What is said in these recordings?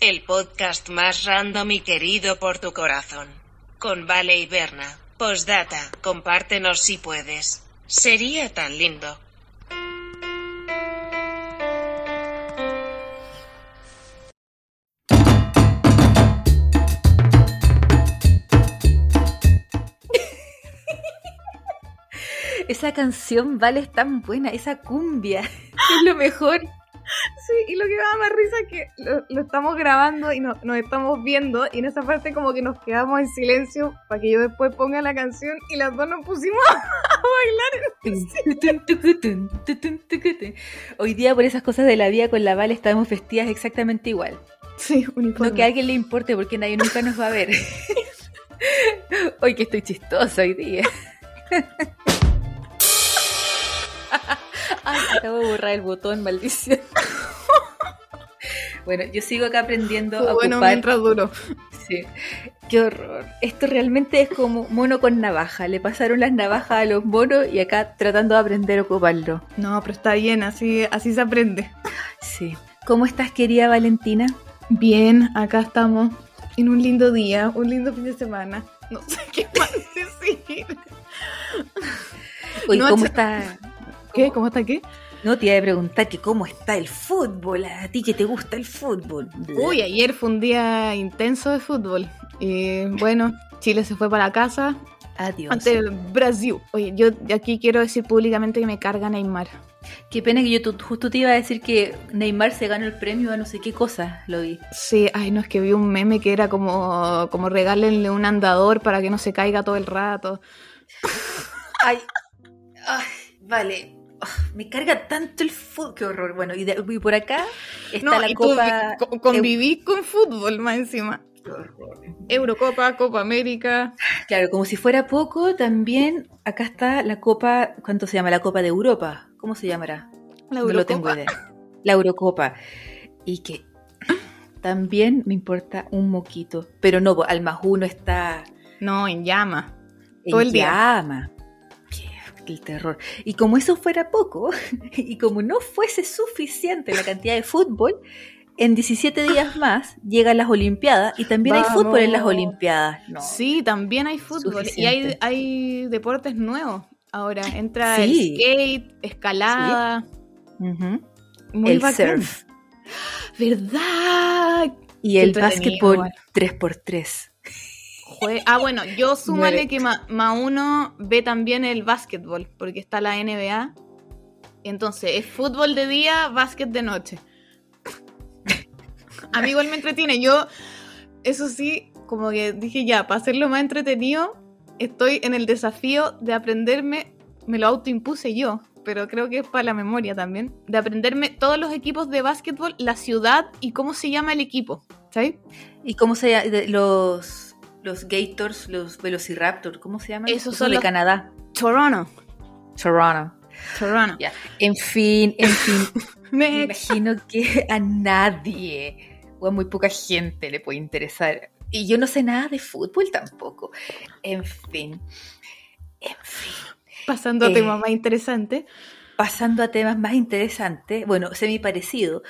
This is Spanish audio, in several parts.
El podcast más random y querido por tu corazón. Con Vale y Berna. Postdata, compártenos si puedes. Sería tan lindo. Esa canción, Vale, es tan buena, esa cumbia, es lo mejor. Sí, y lo que me da más risa es que lo, lo estamos grabando y no- nos estamos viendo y en esa parte como que nos quedamos en silencio para que yo después ponga la canción y las dos nos pusimos a bailar. Hoy día por esas cosas de la vida con la Vale estamos vestidas exactamente igual. Sí, No que a alguien le importe porque nadie nunca nos va a ver. Hoy que estoy chistosa hoy día. Ay, acabo de borrar el botón, maldición. Bueno, yo sigo acá aprendiendo a bueno ocupar mientras duró. Sí. Qué horror. Esto realmente es como mono con navaja. Le pasaron las navajas a los monos y acá tratando de aprender a ocuparlo. No, pero está bien, así, así se aprende. Sí. ¿Cómo estás, querida Valentina? Bien, acá estamos en un lindo día, un lindo fin de semana. No sé qué más decir. Oye, No, ¿cómo está? ¿Qué? ¿Cómo está qué? No te iba a preguntar que cómo está el fútbol. A ti que te gusta el fútbol. Uy, ayer fue un día intenso de fútbol. Y bueno, Chile se fue para la casa Adiós. ante Brasil. Oye, yo aquí quiero decir públicamente que me carga Neymar. Qué pena que yo tu- justo te iba a decir que Neymar se ganó el premio a no sé qué cosa. Lo vi. Sí, ay, no, es que vi un meme que era como, como regálenle un andador para que no se caiga todo el rato. Ay, ay, vale. Me carga tanto el fútbol. Qué horror. Bueno, y, de- y por acá está No, la y tú copa. conviví con fútbol más encima. Eurocopa, Copa América. Claro, como si fuera poco, también acá está la Copa, ¿cuánto se llama? La Copa de Europa. ¿Cómo se llamará? La No lo tengo Eurocopa. idea. La Eurocopa. Y que también me importa un moquito. Pero no, al más uno está No, en llama. en Todo el día. llama. El terror. Y como eso fuera poco, y como no fuese suficiente la cantidad de fútbol, en 17 días más llegan las Olimpiadas y también hay fútbol en las. Olimpiadas. No. Sí, también hay fútbol. Y hay, hay deportes nuevos. Ahora entra Sí. el skate, escalada. Muy el bacán. surf. ¿Verdad? Y el básquetbol igual. 3x3. Ah, bueno, yo súmale que ma- más uno ve también el básquetbol, porque está la NBA. Entonces, es fútbol de día, básquet de noche. A mí igual me entretiene. Yo, eso sí, como que dije ya, para hacerlo más entretenido, estoy en el desafío de aprenderme, me lo autoimpuse yo, pero creo que es para la memoria también, de aprenderme todos los equipos de básquetbol, la ciudad y cómo se llama el equipo. ¿Sabes? ¿Y cómo se Los, los Gators, los Velociraptor, ¿cómo se llaman? Esos son de los- Canadá. Toronto. Toronto. Toronto. Ya. En fin, en fin. Me imagino que a nadie o a muy poca gente le puede interesar. Y yo no sé nada de fútbol tampoco. En fin. En fin. Pasando a Eh, temas más interesantes. Pasando a temas más interesantes, bueno, semi parecido,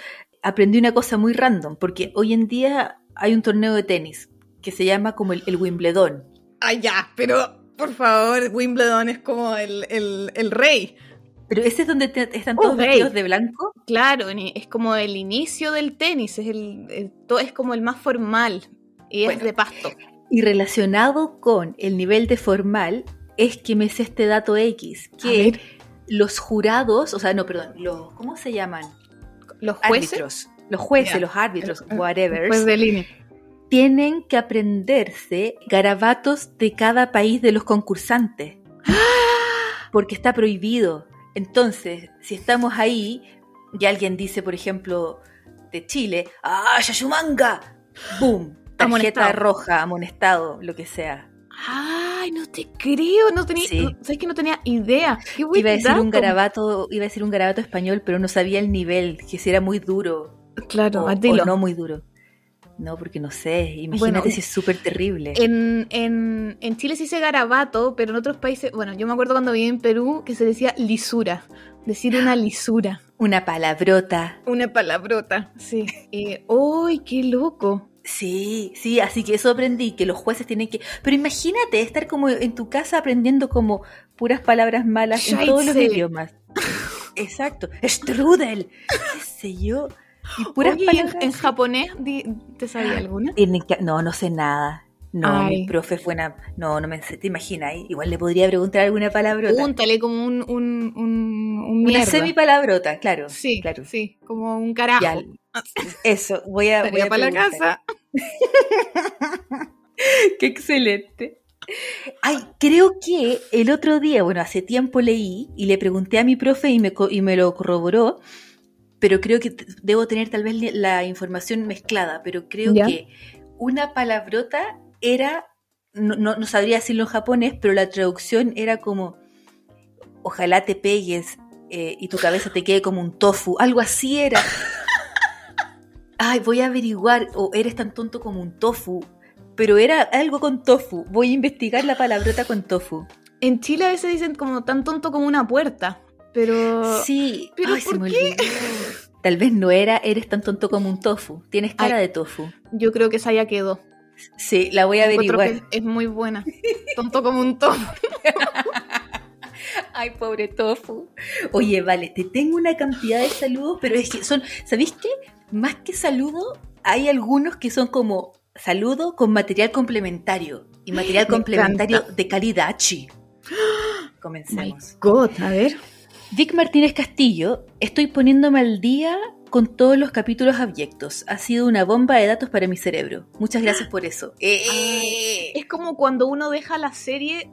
aprendí una cosa muy random, porque hoy en día hay un torneo de tenis que se llama como el, el Wimbledon. Ah, ya, pero por favor, Wimbledon es como el, el, el rey. Pero ese es donde te- están Oh, todos vestidos de blanco. Claro, es como el inicio del tenis, es, el, el- todo, es como el más formal y Bueno. es de pasto. Y relacionado con el nivel de formal, es que me sé este dato X, que los jurados, o sea, no, perdón, los, ¿cómo se llaman? los jueces. Árbitros. Los jueces, los árbitros, Eh, whatever, Juez de línea. Tienen que aprenderse garabatos de cada país de los concursantes. Porque está prohibido. Entonces, si estamos ahí y alguien dice, por ejemplo, de Chile, ¡ah, Yayumanga! ¡Boom! Tarjeta Amonestado. roja, amonestado, lo que sea. Ay, no te creo, no tenía, Sí. no- sabes que no tenía idea. Qué Iba a decir un garabato, iba a decir un garabato español, pero no sabía el nivel, que si era muy duro Claro, o, a dilo. o no muy duro. No, porque no sé, imagínate Bueno, si es súper terrible. En, en, en Chile se dice garabato, pero en otros países, bueno, yo me acuerdo cuando viví en Perú que se decía lisura, decir una lisura, Una palabrota. una palabrota, sí. Eh, ¡Uy, qué loco! Sí, sí, así que eso aprendí, que los jueces tienen que... Pero imagínate estar como en tu casa aprendiendo como puras palabras malas en todos los idiomas. Exacto. Strudel, qué sé yo. Y puras Oye, ¿y en, palabras... en japonés te sabía alguna? Tienen que- No, no sé nada. No, mi profe fue una... No, no me sé, te imaginas. Igual le podría preguntar alguna palabrota. Pregúntale como un, un, un, un Una semipalabrota, claro. Sí, claro. sí, como un carajo. Ya, eso, voy a... voy a para la casa. Qué excelente. Ay, creo que el otro día, bueno, hace tiempo leí y le pregunté a mi profe y me, y me lo corroboró, pero creo que debo tener tal vez la información mezclada, pero creo Ya. que una palabrota era, no, no, no sabría decirlo en japonés, pero la traducción era como, ojalá te pegues eh, y tu cabeza te quede como un tofu, algo así era. Ay, voy a averiguar, o eres tan tonto como un tofu, pero era algo con tofu. Voy a investigar la palabrota con tofu. En Chile a veces dicen como tan tonto como una puerta, pero... Sí, ¿pero ay, por qué? Tal vez no era eres tan tonto como un tofu. Tienes cara Ay. de tofu. Yo creo que esa ya quedó. Sí, la voy a averiguar. es muy buena. Tonto como un tofu. Ay, pobre tofu. Oye, vale, te tengo una cantidad de saludos, pero es que son, ¿sabéis qué? Más que saludo, hay algunos que son como saludo con material complementario. Y material Me complementario encanta. de calidad, chi. My Comencemos. God, a ver. Vic Martínez Castillo, estoy poniéndome al día con todos los capítulos abyectos. Ha sido una bomba de datos para mi cerebro. Muchas gracias por eso. Eh. Es como cuando uno deja la serie,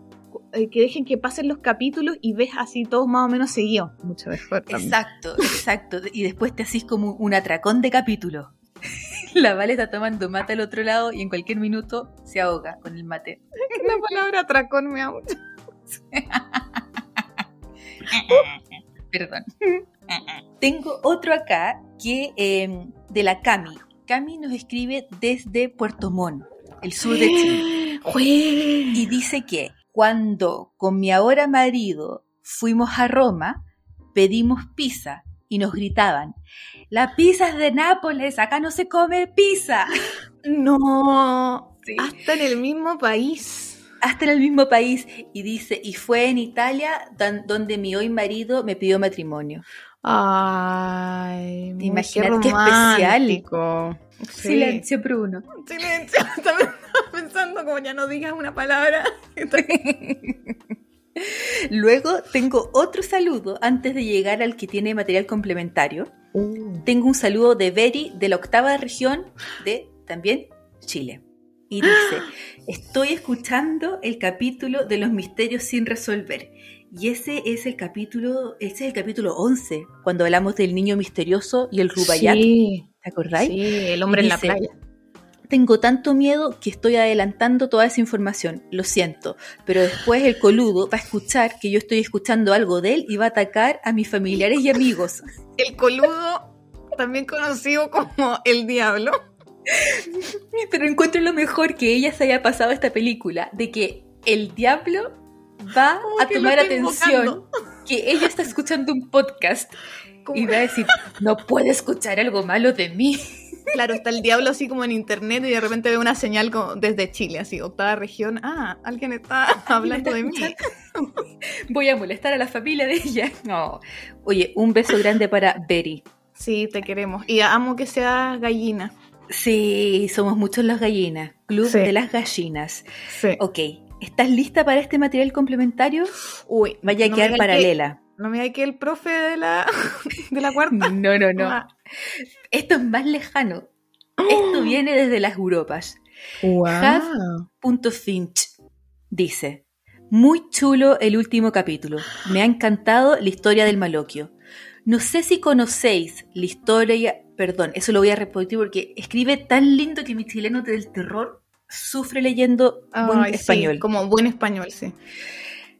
eh, que dejen que pasen los capítulos y ves así todos más o menos seguidos. Mucho mejor. también. Exacto, exacto. Y después te hacís como un atracón de capítulo. La Vale está tomando mate al otro lado y en cualquier minuto se ahoga con el mate. La palabra atracón me da mucho. Perdón. Tengo otro acá que eh, de la Cami. Cami nos escribe desde Puerto Montt, el sur de Chile. Y dice que cuando con mi ahora marido fuimos a Roma, pedimos pizza y nos gritaban, la pizza es de Nápoles, acá no se come pizza. No, Sí. hasta en el mismo país. Hasta en el mismo país. Y dice, y fue en Italia donde mi hoy marido me pidió matrimonio. Ay, Imagínate qué especial. Sí. Silencio, Bruno. Silencio. También estaba pensando como ya no digas una palabra. Luego tengo otro saludo antes de llegar al que tiene material complementario. Tengo un saludo de Beri de la octava región de también Chile. Y dice, estoy escuchando el capítulo de los misterios sin resolver. Y ese es el capítulo, ese es el capítulo 11, cuando hablamos del niño misterioso y el Rubayat. Sí, ¿Te acordáis? sí, el hombre en la playa. Tengo tanto miedo que estoy adelantando toda esa información, lo siento, pero después el coludo va a escuchar que yo estoy escuchando algo de él y va a atacar a mis familiares y amigos. El coludo, también conocido como el diablo. Pero encuentro lo mejor que ella se haya pasado esta película, de que el diablo va a tomar atención invocando. que ella está escuchando un podcast y va a decir, no puede escuchar algo malo de mí. Claro, está el diablo así como en internet y de repente ve una señal como desde Chile, así, octava región. Ah, alguien está hablando de mí. Voy a molestar a la familia de ella. No. Oye, un beso grande para Betty. Sí, te queremos. Y amo que seas gallina. Sí, somos muchos las gallinas. Club Sí. de las gallinas. Sí. Ok, ¿estás lista para este material complementario? Uy, Vaya a no quedar paralela. Que, no me digas que el profe de la, de la cuarta. No, no, no. Ah. Esto es más lejano. Esto viene desde las Europas. Wow. Punto Finch dice: Muy chulo el último capítulo. Me ha encantado la historia del maloquio. No sé si conocéis la historia. Perdón, eso lo voy a repetir porque escribe tan lindo que mi chileno del terror sufre leyendo buen Ay, sí, español. como buen español, sí.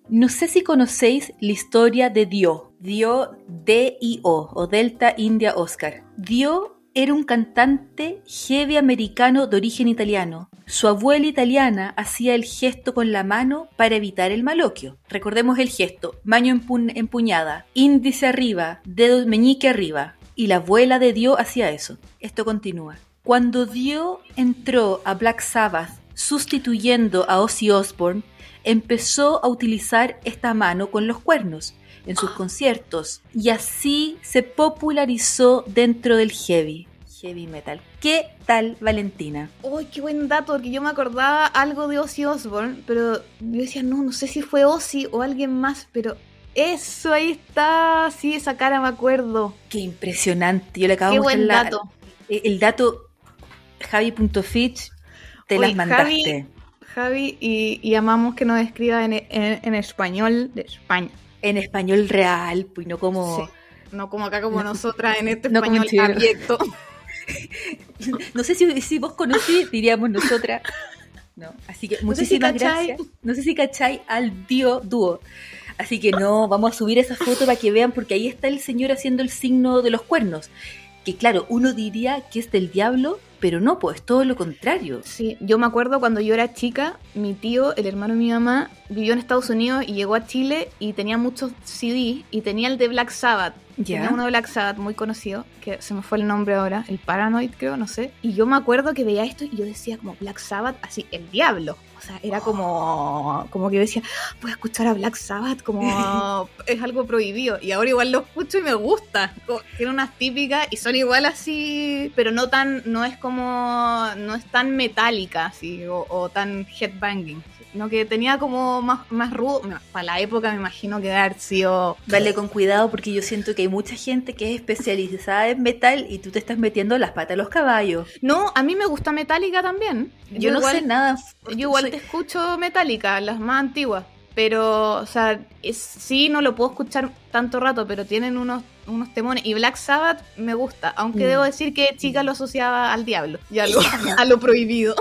No sé si conocéis la historia de Dio. Dio D-I-O o Delta India Oscar. Dio era un cantante heavy americano de origen italiano. Su abuela italiana hacía el gesto con la mano para evitar el maloquio. Recordemos el gesto, mano empu- empuñada, índice arriba, dedo meñique arriba. Y la abuela de Dio hacía eso. Esto continúa. Cuando Dio entró a Black Sabbath sustituyendo a Ozzy Osbourne, empezó a utilizar esta mano con los cuernos en sus conciertos y así se popularizó dentro del heavy, heavy metal. ¿Qué tal Valentina? Uy, qué buen dato, porque yo me acordaba algo de Ozzy Osbourne, pero yo decía, no, no sé si fue Ozzy o alguien más, pero eso ahí está, sí, esa cara me acuerdo. Qué impresionante. Yo le acabo Qué de buen la- dato. el dato Javi.fitch te Oye, las mandaste. Javi, y, y amamos que nos escriba en, en- en español de España. En español real, pues no como Sí. No como acá como nosotras en este No español abierto. No sé si, si vos conocís, diríamos nosotras. No, así que sé si muchísimas gracias. No sé si cachai al dio dúo. Así que no, vamos a subir esa foto para que vean, porque ahí está el señor haciendo el signo de los cuernos. Que claro, uno diría que es del diablo, pero no, pues todo lo contrario. Sí, yo me acuerdo cuando yo era chica, mi tío, el hermano de mi mamá, vivió en Estados Unidos y llegó a Chile y tenía muchos CDs y tenía el de Black Sabbath. Ya. Tenía uno de Black Sabbath muy conocido, que se me fue el nombre ahora, el Paranoid creo, no sé. Y yo me acuerdo que veía esto y yo decía como Black Sabbath, así, el diablo. Era como, como que yo decía, voy a escuchar a Black Sabbath como es algo prohibido. Y ahora igual lo escucho y me gusta. Como- Tiene unas típicas y son igual así, pero no tan, no es como, no es tan metálica así, o, o tan headbanging. Sino que tenía como más, más rudo. Para la época me imagino que haber sido Dale con cuidado porque yo siento que hay mucha gente que es especializada en metal y tú te estás metiendo las patas a los caballos. No, a mí me gusta Metallica también. Yo, no igual- sé nada. Yo igual soy- te escucho Metallica, las más antiguas. Pero, o sea, es- sí, no lo puedo escuchar tanto rato, pero tienen unos, unos temones. Y Black Sabbath me gusta, aunque Mm. debo decir que chica lo asociaba al diablo y a lo, a lo prohibido.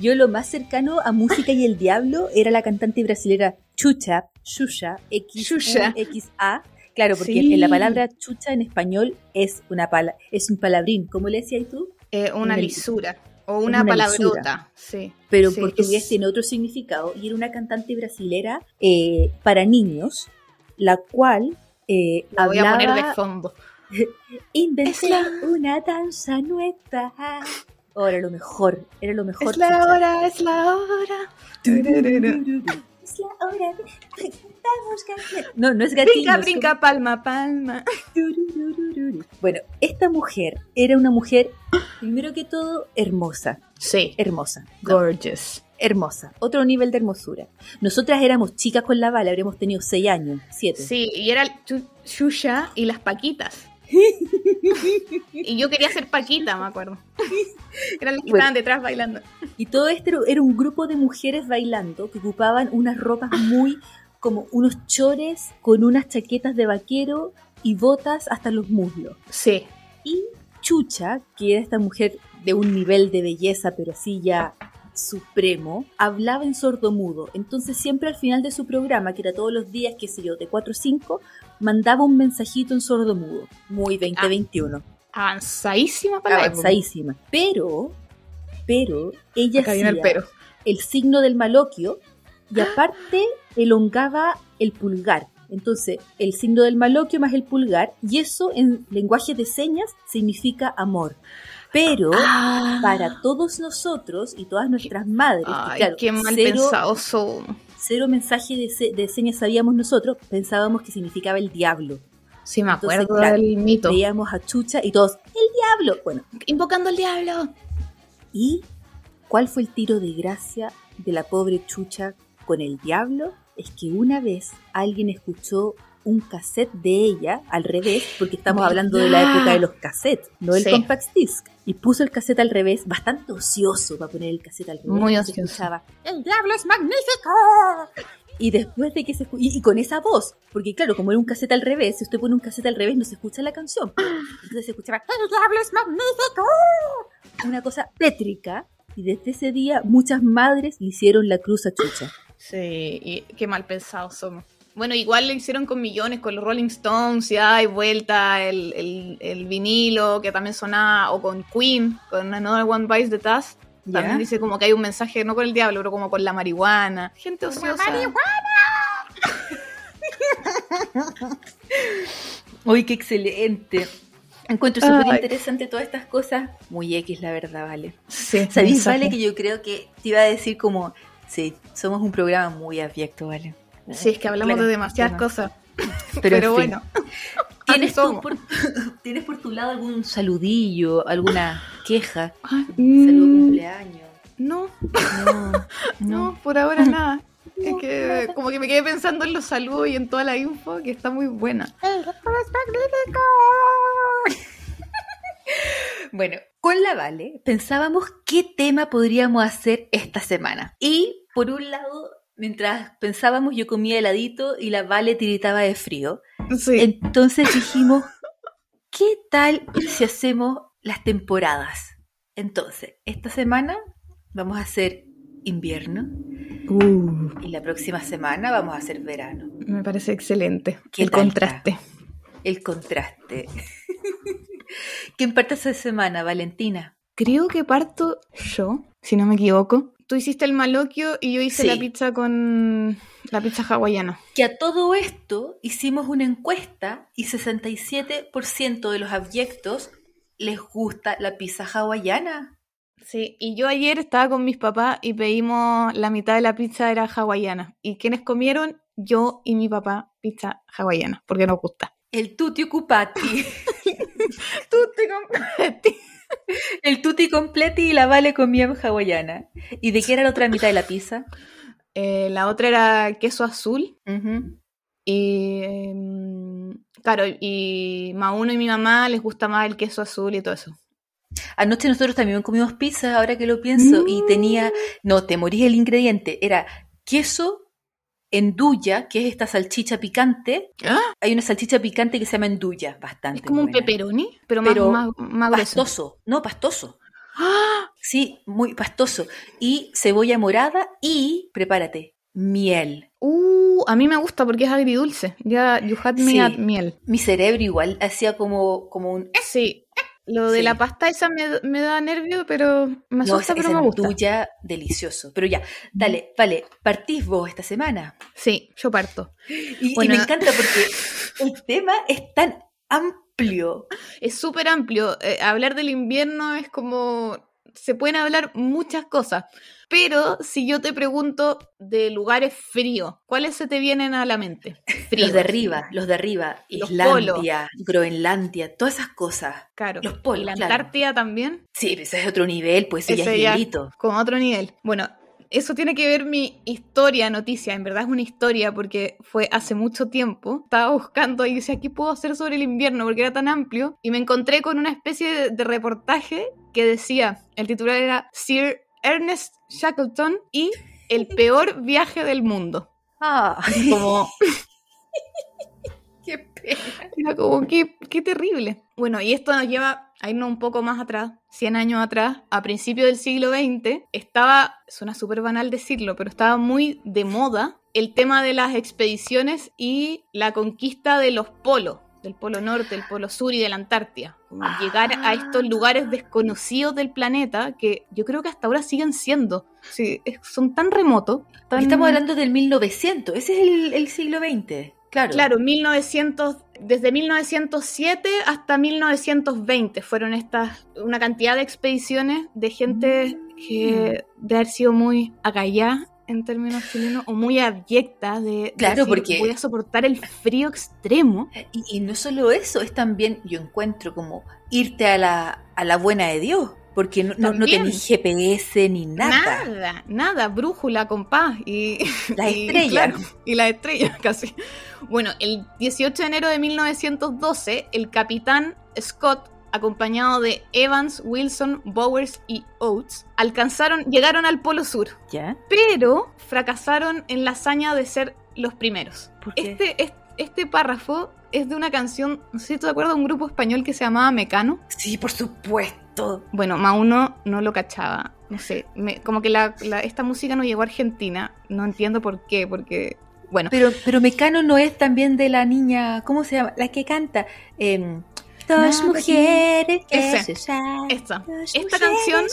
Yo lo más cercano a música y el diablo era la cantante brasilera Chucha, Xuxa, X, Xuxa. X A. Claro, porque Sí. en la palabra chucha en español es una pala es un palabrín, ¿cómo le decías tú? Eh, una Una lisura. O una, una palabrota. Sí. Pero Sí, en portugués es- tiene otro significado y era una cantante brasilera eh, para niños, la cual eh, La voy a hablaba, poner de fondo. inventé la- una danza nueva. Oh, era lo mejor, era lo mejor. Es la hora, es la hora. Es la hora canciones. No, no es gatillo. Brinca, brinca, palma, palma. Bueno, esta mujer era una mujer, primero que todo, hermosa. Sí. Hermosa. No, Gorgeous. hermosa. Otro nivel de hermosura. Nosotras éramos chicas con la bala, habríamos tenido 6 años, 7. Sí, y era Xuxa y las Paquitas. Y yo quería ser Paquita, me acuerdo. Eran las que Bueno. estaban detrás bailando. Y todo esto era- un grupo de mujeres bailando que ocupaban unas ropas muy como unos chores con unas chaquetas de vaquero y botas hasta los muslos. Sí. Y Chucha, que era esta mujer de un nivel de belleza, pero así ya supremo, hablaba en sordomudo. Entonces siempre al final de su programa, que era todos los días, qué sé yo, de 4 o 5, mandaba un mensajito en sordomudo. Muy 2021. Avanzadísima para la avanzadísima. Pero, pero, ella Acá hacía el pero. el signo del maloquio y aparte elongaba el pulgar. Entonces, el signo del maloquio más el pulgar, y eso en lenguaje de señas significa amor. Pero Ah. para todos nosotros y todas nuestras madres, que Ay, claro, qué mal cero, pensados somos. Cero mensaje de, se- de señas sabíamos nosotros, pensábamos que significaba el diablo. Sí, me Entonces, acuerdo claro, del mito. Veíamos a Chucha y todos, ¡el diablo! Bueno, Invocando al diablo. ¿Y cuál fue el tiro de gracia de la pobre Chucha con el diablo? Es que una vez alguien escuchó un cassette de ella al revés, porque estamos ¿Verdad? hablando de la época de los cassettes, no el Sí. compact disc. Y puso el cassette al revés, bastante ocioso para poner el cassette al revés. Muy y se ocioso. escuchaba, El diablo es magnífico. y después de que se y, y con esa voz, porque claro, como era un cassette al revés, si usted pone un cassette al revés no se escucha la canción. Entonces se escuchaba El diablo es magnífico. una cosa tétrica y desde ese día muchas madres le hicieron la cruz a Chucha. Sí, y qué mal pensados somos. Bueno, igual lo hicieron con millones, con los Rolling Stones, ya y vuelta, el, el- el vinilo que también sonaba, o con Queen, con Another One Bites the Dust. También ¿Ya? dice como que hay un mensaje, no con el diablo, pero como con la marihuana. Gente ociosa. Uy, qué excelente. Encuentro súper interesante todas estas cosas. Muy X, la verdad, vale. Sí, ¿Sabéis. Vale, que yo creo que te iba a decir como, sí, somos un programa muy abyecto, Vale. Sí, es que hablamos Claro, de demasiadas claro. cosas. Pero, bueno. ¿Tienes, tú por, ¿Tienes por tu lado algún saludillo, alguna queja? Ay, Saludo mm, cumpleaños. no, No, no, no. por ahora nada. Es que como que me quedé pensando en los saludos y en toda la info que está muy buena. Bueno, con la Vale pensábamos qué tema podríamos hacer esta semana. Y por un lado, mientras pensábamos, yo comía heladito y la Vale tiritaba de frío. Sí. Entonces dijimos, ¿qué tal si hacemos las temporadas? Entonces, esta semana vamos a hacer invierno Uh, y la próxima semana vamos a hacer verano. me parece excelente. ¿Qué El contraste. El contraste. ¿Quién parte esa semana, Valentina? Creo que parto yo, si no me equivoco. Tú hiciste el maloquio y yo hice Sí. la pizza con la pizza hawaiana. Que a todo esto hicimos una encuesta y 67% de los abyectos les gusta la pizza hawaiana. Sí, y yo ayer estaba con mis papás y pedimos la mitad de la pizza era hawaiana. ¿Y quienes comieron? Yo y mi papá pizza hawaiana, porque nos gusta. El tutti occupati, Tú te compraste. el tutti completi y la Vale comían hawaiana. ¿Y de qué era la otra mitad de la pizza? Eh, la otra era queso azul. Ujú. Y em, claro, y Mauno y mi mamá les gusta más el queso azul y todo eso. Anoche nosotros también comimos pizza, ahora que lo pienso, y Mm. tenía, no, te morís el ingrediente, era queso enduya, que es esta salchicha picante. ¿Ah? Hay una salchicha picante que se llama enduya, bastante. Es como un pepperoni, pero más, Pero más. Pastoso, no, pastoso. ¡Ah! Sí, muy pastoso. Y cebolla morada y, prepárate, miel. Uh, a mí me gusta porque es agridulce. Ya, you had me Sí. at miel. Mi cerebro igual hacía como, como un... Sí. Lo de Sí. la pasta esa me, me da nervio, pero me No, asusta, esa, pero me gusta. enduya delicioso. Pero ya, dale, vale, partís vos esta semana. Sí, yo parto. Y, me encanta porque el tema es tan amplio. Es súper amplio. Eh, hablar del invierno es como... Se pueden hablar muchas cosas. Pero si yo te pregunto de lugares fríos, ¿cuáles se te vienen a la mente? Fríos. Los de arriba, los de arriba. Los Islandia, Groenlandia, todas esas cosas. Claro. Los polos, Y la claro. Antártida también. Sí, pero ese es otro nivel, pues ese ya es hielito. Con otro nivel. Bueno, eso tiene que ver mi historia, noticia. En verdad es una historia porque fue hace mucho tiempo. Estaba buscando y decía, ¿qué puedo hacer sobre el invierno? Porque era tan amplio. Y me encontré con una especie de, de reportaje que decía, el titular era Sir Ernest Shackleton y el peor viaje del mundo. Ah, Como, qué pena. era como, qué, qué terrible. Bueno, y esto nos lleva a irnos un poco más atrás, 100 años atrás, a principios del siglo XX, estaba, suena súper banal decirlo, pero estaba muy de moda el tema de las expediciones y la conquista de los polos, del polo norte, del polo sur y de la Antártida. Como Ah. llegar a estos lugares desconocidos del planeta que yo creo que hasta ahora siguen siendo. Sí, son tan remotos. tan- Estamos hablando del 1900, ese es el, el siglo XX. Claro. Claro, 1900, desde 1907 hasta 1920 fueron estas, una cantidad de expediciones de gente que de haber sido muy acallá en términos chilenos o muy abyecta de Claro, decir, porque- voy a soportar el frío extremo. Y, y no solo eso, es también, yo encuentro como irte a la, a la buena de Dios, porque no, no, no tenés GPS ni nada. Nada, nada, brújula, compás y La y, estrella. claro, y la estrella casi. Bueno, el 18 de enero de 1912, el capitán Scott, acompañado de Evans, Wilson, Bowers y Oates, alcanzaron, llegaron al Polo Sur, ¿Ya? pero fracasaron en la hazaña de ser los primeros. ¿Por qué? Este, es- este párrafo es de una canción, no sé si tú te acuerdas, de un grupo español que se llamaba Mecano. Sí, por supuesto. Bueno, Mauno no lo cachaba. No sé, me- como que la, la- esta música no llegó a Argentina. No entiendo por qué, porque Bueno, Pero, pero Mecano no es también de la niña, ¿cómo se llama? La que canta. em, Dos No, mujeres. que se esta. dos Esta mujeres. canción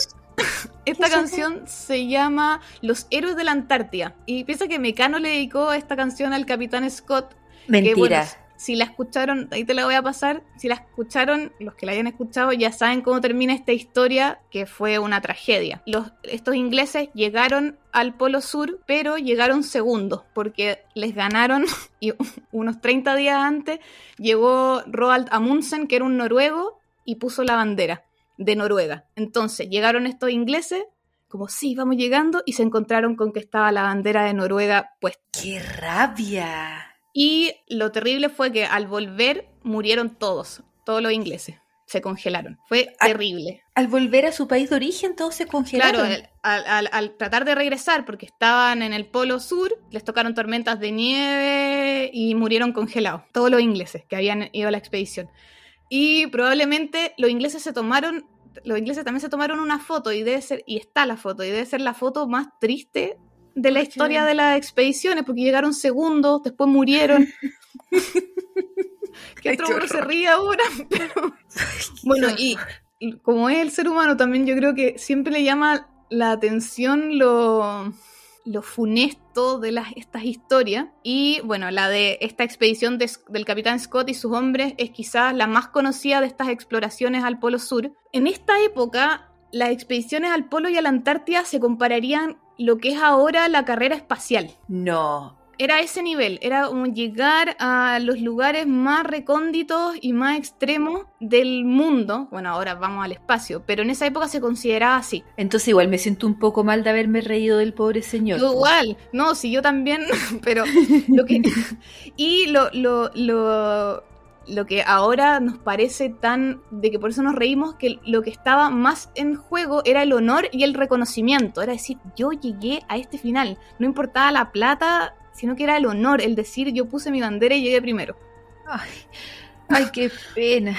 Esta ¿Qué se canción se llama Los Héroes de la Antártida. Y piensa que Mecano le dedicó esta canción al Capitán Scott. Mentira. Que, bueno, si la escucharon, ahí te la voy a pasar. Si la escucharon, los que la hayan escuchado ya saben cómo termina esta historia, que fue una tragedia. Los, estos ingleses llegaron al Polo Sur, pero llegaron segundos, porque les ganaron y unos 30 días antes llegó Roald Amundsen, que era un noruego, y puso la bandera de Noruega. Entonces llegaron estos ingleses, como sí, vamos llegando, y se encontraron con que estaba la bandera de Noruega puesta. ¡Qué rabia! Y lo terrible fue que al volver murieron todos, todos los ingleses. Se congelaron. Fue terrible. Al volver a su país de origen, todos se congelaron. Claro, al, al- al tratar de regresar, porque estaban en el polo sur, les tocaron tormentas de nieve y murieron congelados. Todos los ingleses que habían ido a la expedición. Y probablemente los ingleses se tomaron, los ingleses también se tomaron una foto y debe ser, y está la foto, y debe ser la foto más triste de la historia de las expediciones, porque llegaron segundos, después murieron. que otro uno se ríe ahora, pero... Bueno, y, y como es el ser humano también, yo creo que siempre le llama la atención lo, lo funesto de las, estas historias. Y bueno, la de esta expedición de- del capitán Scott y sus hombres es quizás la más conocida de estas exploraciones al Polo Sur. En esta época, las expediciones al Polo y a la Antártida se compararían lo que es ahora la carrera espacial No. era ese nivel, era como llegar a los lugares más recónditos y más extremos del mundo. Bueno, ahora vamos al espacio, pero en esa época se consideraba así. Entonces igual me siento un poco mal de haberme reído del pobre señor. Yo igual, no, si yo también, pero lo que... y lo, lo, lo, lo que ahora nos parece tan... de que por eso nos reímos, que lo que estaba más en juego era el honor y el reconocimiento. Era decir, yo llegué a este final. No importaba la plata, sino que era el honor, el decir, yo puse mi bandera y llegué primero. Ay, ay, qué pena.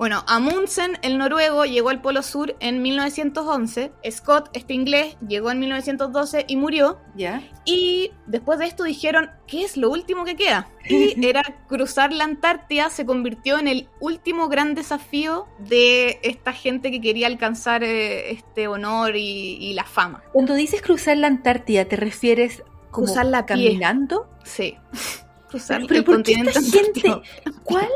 Bueno, Amundsen, el noruego, llegó al Polo Sur en 1911. Scott, este inglés, llegó en 1912 y murió. ¿Ya? Y después de esto dijeron, ¿qué es lo último que queda? Y era cruzar la Antártida, se convirtió en el último gran desafío de esta gente que quería alcanzar eh, este honor y, y la fama. Cuando dices cruzar la Antártida, ¿te refieres como Cruzarla caminando? Sí. Cruzar Pero el ¿por qué continente esta gente? ¿Cuál?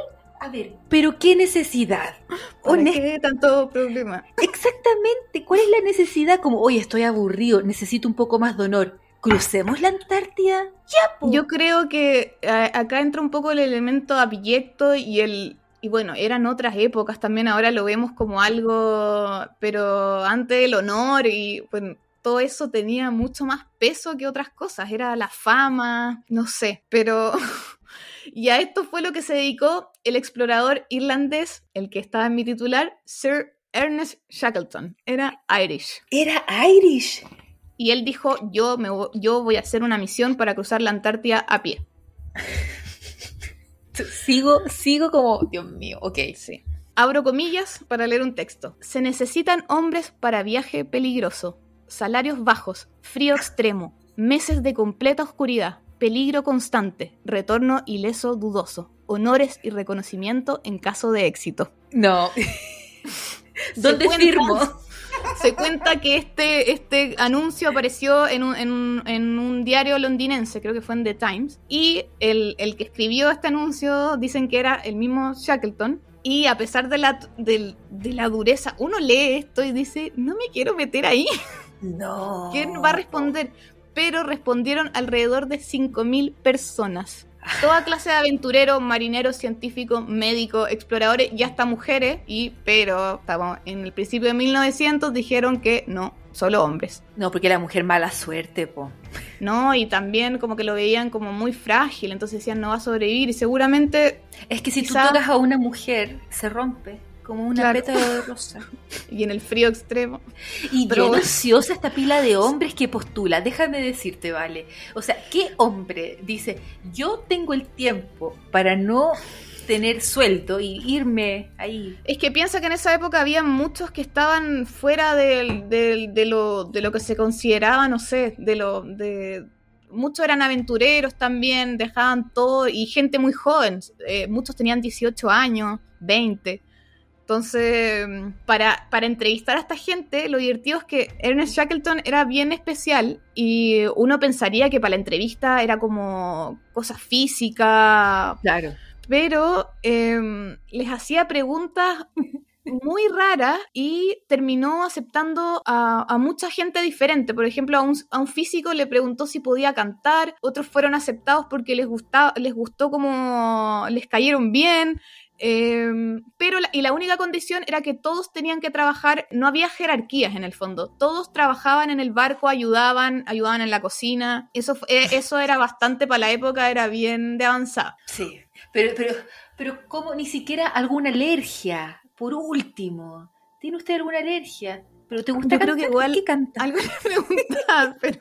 A ver, pero qué necesidad. ¿Para Honest- qué tanto problema? Exactamente, ¿cuál es la necesidad? Como, oye, estoy aburrido, necesito un poco más de honor. ¿Crucemos la Antártida? Ya, po. Yo creo que eh, acá entra un poco el elemento abyecto y el... Y bueno, eran otras épocas también, ahora lo vemos como algo, pero antes el honor y bueno, todo eso tenía mucho más peso que otras cosas, era la fama, no sé, pero... y a esto fue lo que se dedicó el explorador irlandés, el que estaba en mi titular, Sir Ernest Shackleton, era Irish. Era Irish. Y él dijo, yo, me, yo voy a hacer una misión para cruzar la Antártida a pie. Sigo, sigo como, Dios mío, ok. Sí. Abro comillas para leer un texto. Se necesitan hombres para viaje peligroso, salarios bajos, frío extremo, meses de completa oscuridad, peligro constante, retorno ileso dudoso, honores y reconocimiento en caso de éxito. No. ¿Dónde firmo? Se cuenta que este, este anuncio apareció en un, en un- en un diario londinense, creo que fue en The Times, y el, el que escribió este anuncio dicen que era el mismo Shackleton, y a pesar de la, de la dureza, uno lee esto y dice, no me quiero meter ahí, No. ¿quién va a responder? Pero respondieron alrededor de 5.000 personas. Toda clase de aventureros, marineros, científicos, médicos, exploradores y hasta mujeres. Y, pero, estamos en el principio de 1900 dijeron que no, solo hombres. No, porque la mujer mala suerte, po. No, y también como que lo veían como muy frágil, entonces decían no va a sobrevivir y seguramente, Es que si Quizá- tú tocas a una mujer, se rompe. Como una Claro. de rosa. y en el frío extremo. Y Pero- bien ociosa esta pila de hombres que postula. Déjame decirte, vale. O sea, ¿qué hombre dice, yo tengo el tiempo para no tener sueldo y irme ahí? Es que piensa que en esa época había muchos que estaban fuera del- del- de, lo, de lo que se consideraba, no sé, de lo de muchos eran aventureros también, dejaban todo, y gente muy joven, eh, muchos tenían 18 años, 20. Entonces, para, para entrevistar a esta gente, lo divertido es que Ernest Shackleton era bien especial y uno pensaría que para la entrevista era como cosas físicas. Claro. Pero em, les hacía preguntas muy raras y terminó aceptando a, a mucha gente diferente. Por ejemplo, a un, a un físico le preguntó si podía cantar, otros fueron aceptados porque les, gustaba, les gustó como les cayeron bien. Eh, pero la, y la única condición era que todos tenían que trabajar, no había jerarquías en el fondo, todos trabajaban en el barco, ayudaban, ayudaban en la cocina, eso, eh, eso era bastante para la época, era bien de avanzada. Sí, pero, pero, pero ¿cómo ni siquiera alguna alergia? Por último, ¿tiene usted alguna alergia? ¿Pero te gusta Yo creo que igual ¿Qué canta? algo le preguntaba, pero,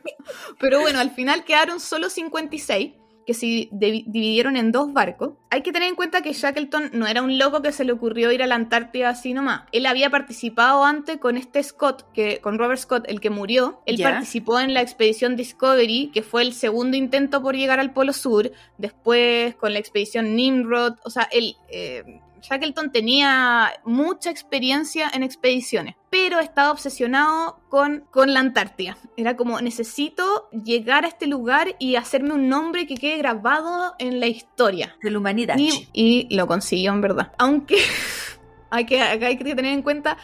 pero bueno, al final quedaron solo 56 que se dividieron en dos barcos. Hay que tener en cuenta que Shackleton no era un loco que se le ocurrió ir a la Antártida así nomás. Él había participado antes con este Scott, que, con Robert Scott, el que murió. Él participó en la expedición Discovery, que fue el segundo intento por llegar al Polo Sur. Después con la expedición Nimrod. O sea, él... eh, Shackleton tenía mucha experiencia en expediciones, pero estaba obsesionado con, con la Antártida. Era como, necesito llegar a este lugar y hacerme un nombre que quede grabado en la historia. De la humanidad. Y, y lo consiguió en verdad. Aunque hay que, hay que tener en cuenta,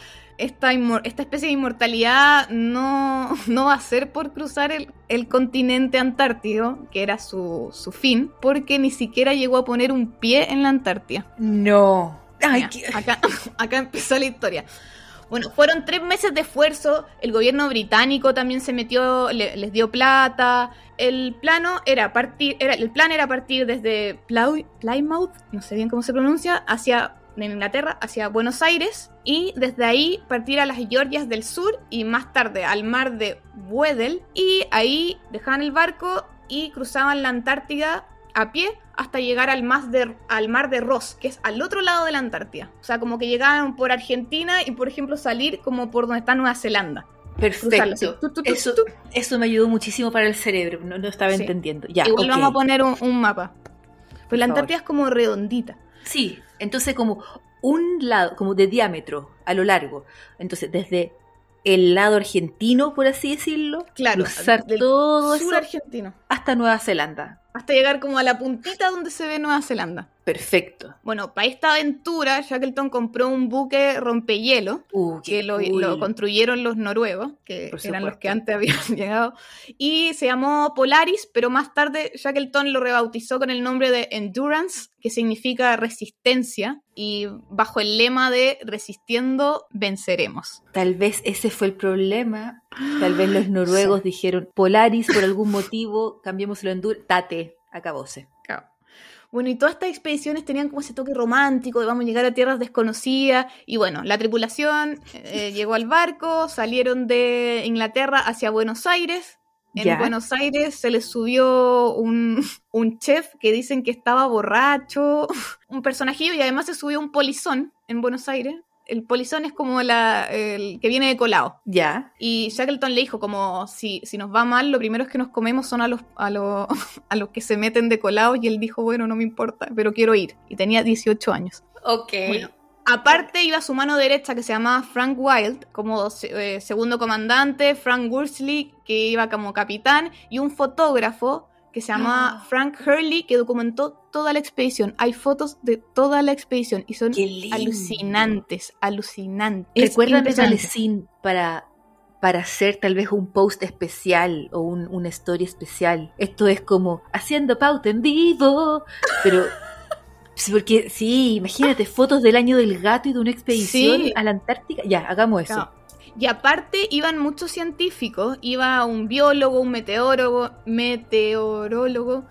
esta, esta especie de inmortalidad no, no va a ser por cruzar el, el continente antártico, que era su, su fin, porque ni siquiera llegó a poner un pie en la Antártida. No. Ay, Ya, qué- acá, acá empezó la historia. Bueno, fueron tres meses de esfuerzo. El gobierno británico también se metió, le- les dio plata. El plano era partir, era, el plan era partir desde Plymouth, no sé bien cómo se pronuncia, hacia en Inglaterra, hacia Buenos Aires, y desde ahí partir a las Georgias del sur y más tarde al mar de Weddell, y ahí dejaban el barco y cruzaban la Antártida a pie hasta llegar al, mar de, al mar de Ross, que es al otro lado de la Antártida. O sea, como que llegaban por Argentina y, por ejemplo, salir como por donde está Nueva Zelanda. Perfecto. Eso, eso me ayudó muchísimo para el cerebro. No, no estaba Sí. entendiendo. Ya, Igual vamos a poner un, un mapa. Pues la. Antártida es como redondita. Sí, entonces como un lado, como de diámetro a lo largo. Entonces, desde el lado argentino, por así decirlo, Claro, cruzar todo sur eso argentino. hasta Nueva Zelanda. Hasta llegar como a la puntita donde se ve Nueva Zelanda. Perfecto. Bueno, para esta aventura, Shackleton compró un buque rompehielo Uh, que lo, lo construyeron los noruegos, que eran los que antes habían llegado, y se llamó Polaris, pero más tarde Shackleton lo rebautizó con el nombre de Endurance, que significa resistencia, y bajo el lema de Resistiendo, venceremos. Tal vez ese fue el problema. Tal vez los noruegos dijeron Polaris por algún motivo, cambiémoslo en. Tate, acabóse. Claro. Bueno, y todas estas expediciones tenían como ese toque romántico de vamos a llegar a tierras desconocidas. Y bueno, la tripulación eh, llegó al barco, salieron de Inglaterra hacia Buenos Aires. En. Buenos Aires se les subió un, un chef que dicen que estaba borracho, un personajillo, y además se subió un polizón en Buenos Aires. El polizón es como la, el que viene de colado. Ya. Y Shackleton le dijo como, si, si nos va mal, lo primero que nos comemos son a los, a, los, a los que se meten de colados. Y él dijo, bueno, no me importa, pero quiero ir. Y tenía 18 años. Ok. Bueno, aparte iba su mano derecha que se llamaba Frank Wild, como eh, segundo comandante, Frank Worsley, que iba como capitán, y un fotógrafo que se llamaba Ah. Frank Hurley, que documentó toda la expedición. Hay fotos de toda la expedición y son alucinantes, alucinantes. Es impresionante. Valecín, para, para hacer tal vez un post especial o un, una story especial. Esto es como haciendo pauta en vivo, pero... Porque sí, imagínate fotos del año del gato y de una expedición Sí. a la Antártica. Ya, hagamos eso. Y aparte iban muchos científicos, iba un biólogo, un meteorólogo, meteorólogo,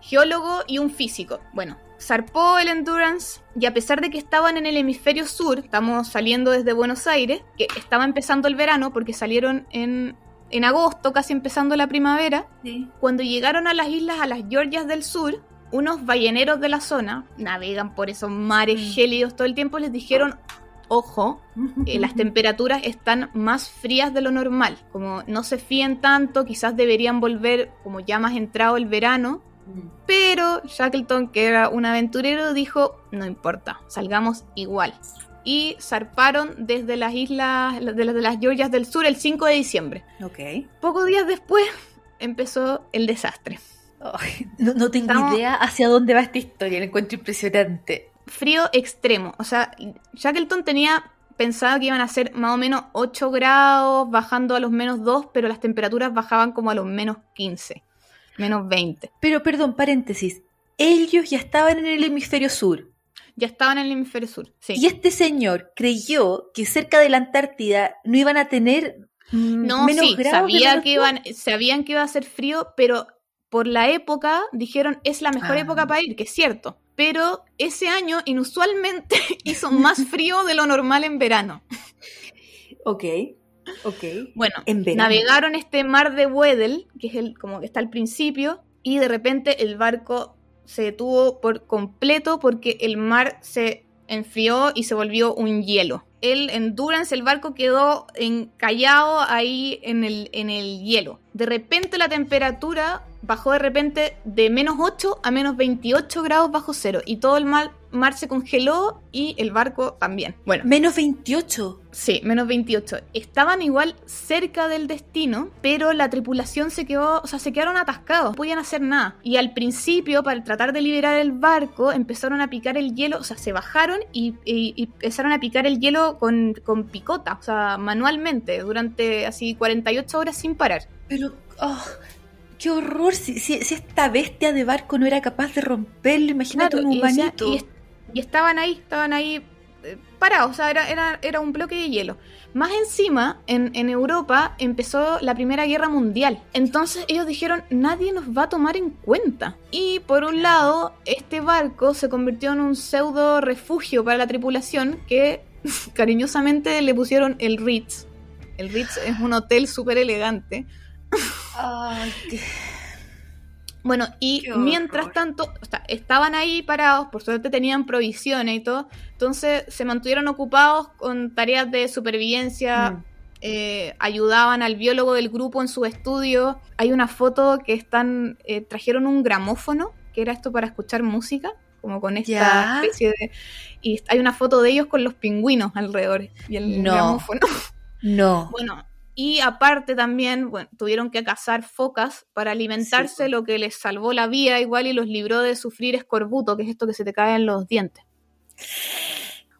geólogo y un físico. Bueno, zarpó el Endurance y a pesar de que estaban en el hemisferio sur, estamos saliendo desde Buenos Aires, que estaba empezando el verano porque salieron en, en agosto, casi empezando la primavera, Sí. cuando llegaron a las islas, a las Georgias del Sur, unos balleneros de la zona, navegan por esos mares Mm. gélidos todo el tiempo, les dijeron, ojo, eh, las temperaturas están más frías de lo normal. Como no se fíen tanto, quizás deberían volver como ya más entrado el verano. Pero Shackleton, que era un aventurero, dijo, no importa, salgamos igual. Y zarparon desde las islas de las, de las Georgias del Sur el 5 de diciembre. Ok. Pocos días después empezó el desastre. No, no tengo Estamos- idea hacia dónde va esta historia, la encuentro impresionante. Frío extremo. O sea, Shackleton tenía pensado que iban a ser más o menos 8 grados, bajando a los menos 2, pero las temperaturas bajaban como a los menos 15, menos 20. Pero, perdón, paréntesis. Ellos ya estaban en el hemisferio sur. Ya estaban en el hemisferio sur. Sí. Y este señor creyó que cerca de la Antártida no iban a tener mm, No, menos sí, grados. sabía que iban, sabían que iba a hacer frío, pero por la época dijeron es la mejor Ah. época para ir, que es cierto. Pero ese año inusualmente hizo más frío de lo normal en verano. Ok, ok. Bueno, En verano. navegaron este mar de Weddell, que es el como que está al principio, y de repente el barco se detuvo por completo porque el mar se enfrió y se volvió un hielo. El Endurance, el barco quedó encallado ahí en el, en el hielo. De repente la temperatura bajó de repente de menos 8 a menos 28 grados bajo cero y todo el mar, mar se congeló y el barco también. Bueno, Menos 28. Sí, menos 28. Estaban igual cerca del destino, pero la tripulación se quedó, o sea, se quedaron atascados, no podían hacer nada. Y al principio, para tratar de liberar el barco, empezaron a picar el hielo, o sea, se bajaron y, y- y empezaron a picar el hielo con, con picota, o sea, manualmente, durante así 48 horas sin parar. Pero, oh, qué horror. Si, si- si esta bestia de barco no era capaz de romperlo, imagínate Claro, un humanito. y est- y estaban ahí, estaban ahí eh, parados, o sea, era, era, era un bloque de hielo. Más encima, en, en Europa empezó la Primera Guerra Mundial. Entonces ellos dijeron, nadie nos va a tomar en cuenta. Y por un lado, este barco se convirtió en un pseudo refugio para la tripulación que cariñosamente le pusieron el Ritz. El Ritz es un hotel súper elegante. Ay, qué- Bueno, y mientras tanto, o sea, estaban ahí parados, por suerte tenían provisiones y todo, entonces se mantuvieron ocupados con tareas de supervivencia, Mm. eh, ayudaban al biólogo del grupo en su estudio. Hay una foto que están, eh, trajeron un gramófono, que era esto para escuchar música, como con esta Ya. especie de... Y hay una foto de ellos con los pingüinos alrededor y el No. gramófono. No. Bueno, y aparte también, bueno, tuvieron que cazar focas para alimentarse, Sí. lo que les salvó la vida igual y los libró de sufrir escorbuto, que es esto que se te cae en los dientes.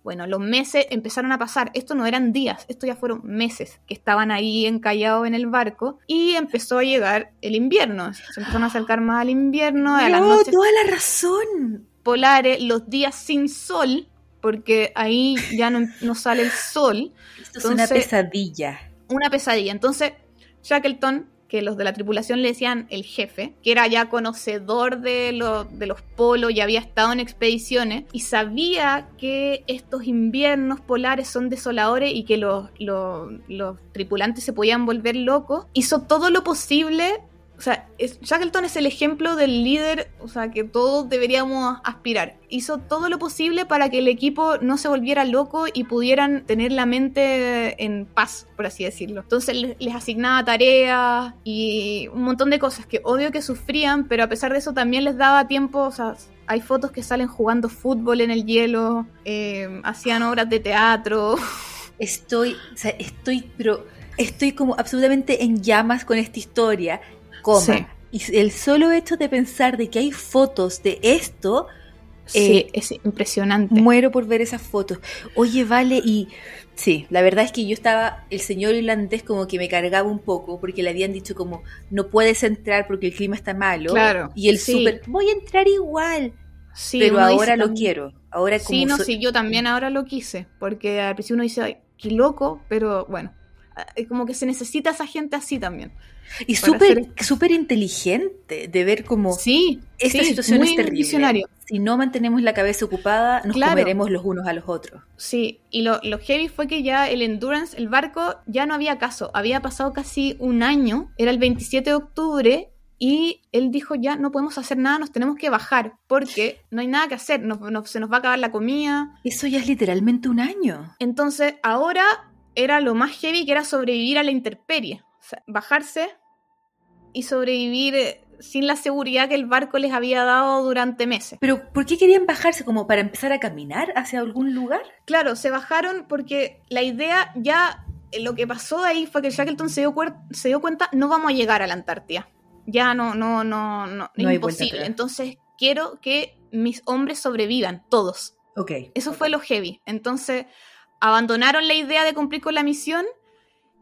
Bueno, los meses empezaron a pasar. Esto no eran días, esto ya fueron meses que estaban ahí encallados en el barco y empezó a llegar el invierno. Se empezaron a acercar más al invierno, a las no, noches toda la razón. polares, los días sin sol, porque ahí ya no, no sale el sol Esto es una pesadilla. Una pesadilla. Entonces, Shackleton, que los de la tripulación le decían el jefe, que era ya conocedor de, lo- de los polos y había estado en expediciones, y sabía que estos inviernos polares son desoladores y que los- los tripulantes se podían volver locos, hizo todo lo posible. O sea, es- Shackleton es el ejemplo del líder, o sea, que todos deberíamos aspirar. Hizo todo lo posible para que el equipo no se volviera loco y pudieran tener la mente en paz, por así decirlo. Entonces les, asignaba tareas y un montón de cosas que obvio que sufrían, pero a pesar de eso también les daba tiempo, o sea, hay fotos que salen jugando fútbol en el hielo, eh, hacían obras de teatro. Estoy, o sea, estoy, pero estoy como absolutamente en llamas con esta historia. Coma. Sí. Y el solo hecho de pensar de que hay fotos de esto, Sí, Eh, es impresionante. muero por ver esas fotos. Oye, vale, y sí, la verdad es que yo estaba, el señor irlandés como que me cargaba un poco porque le habían dicho como, no puedes entrar porque el clima está malo. Claro, Y el sí. súper, voy a entrar igual. Sí, pero ahora lo también- quiero. Ahora como Sí, no, so- sí, yo también ahora lo quise, porque al principio uno dice, ay, qué loco, pero bueno, como que se necesita esa gente así también. Y súper súper inteligente de ver como Sí, esta sí, situación es terrible. visionario. Si no mantenemos la cabeza ocupada, nos Claro. comeremos los unos a los otros. Sí, y lo, lo heavy fue que ya el Endurance, el barco, ya no había caso. Había pasado casi un año, era el 27 de octubre, y él dijo, ya no podemos hacer nada, nos tenemos que bajar porque no hay nada que hacer, nos- nos- se nos va a acabar la comida. Eso ya es literalmente un año. Entonces ahora era lo más heavy que era sobrevivir a la intemperie, o sea, bajarse y sobrevivir eh, sin la seguridad que el barco les había dado durante meses. Pero ¿por qué querían bajarse? ¿Como para empezar a caminar hacia algún lugar? Claro, se bajaron porque la idea ya, eh, lo que pasó ahí fue que Shackleton se dio, se dio cuenta, no vamos a llegar a la Antártida. Ya no, no, no, no, No imposible. Entonces quiero que mis hombres sobrevivan, todos. Ok. Eso fue lo heavy. Entonces abandonaron la idea de cumplir con la misión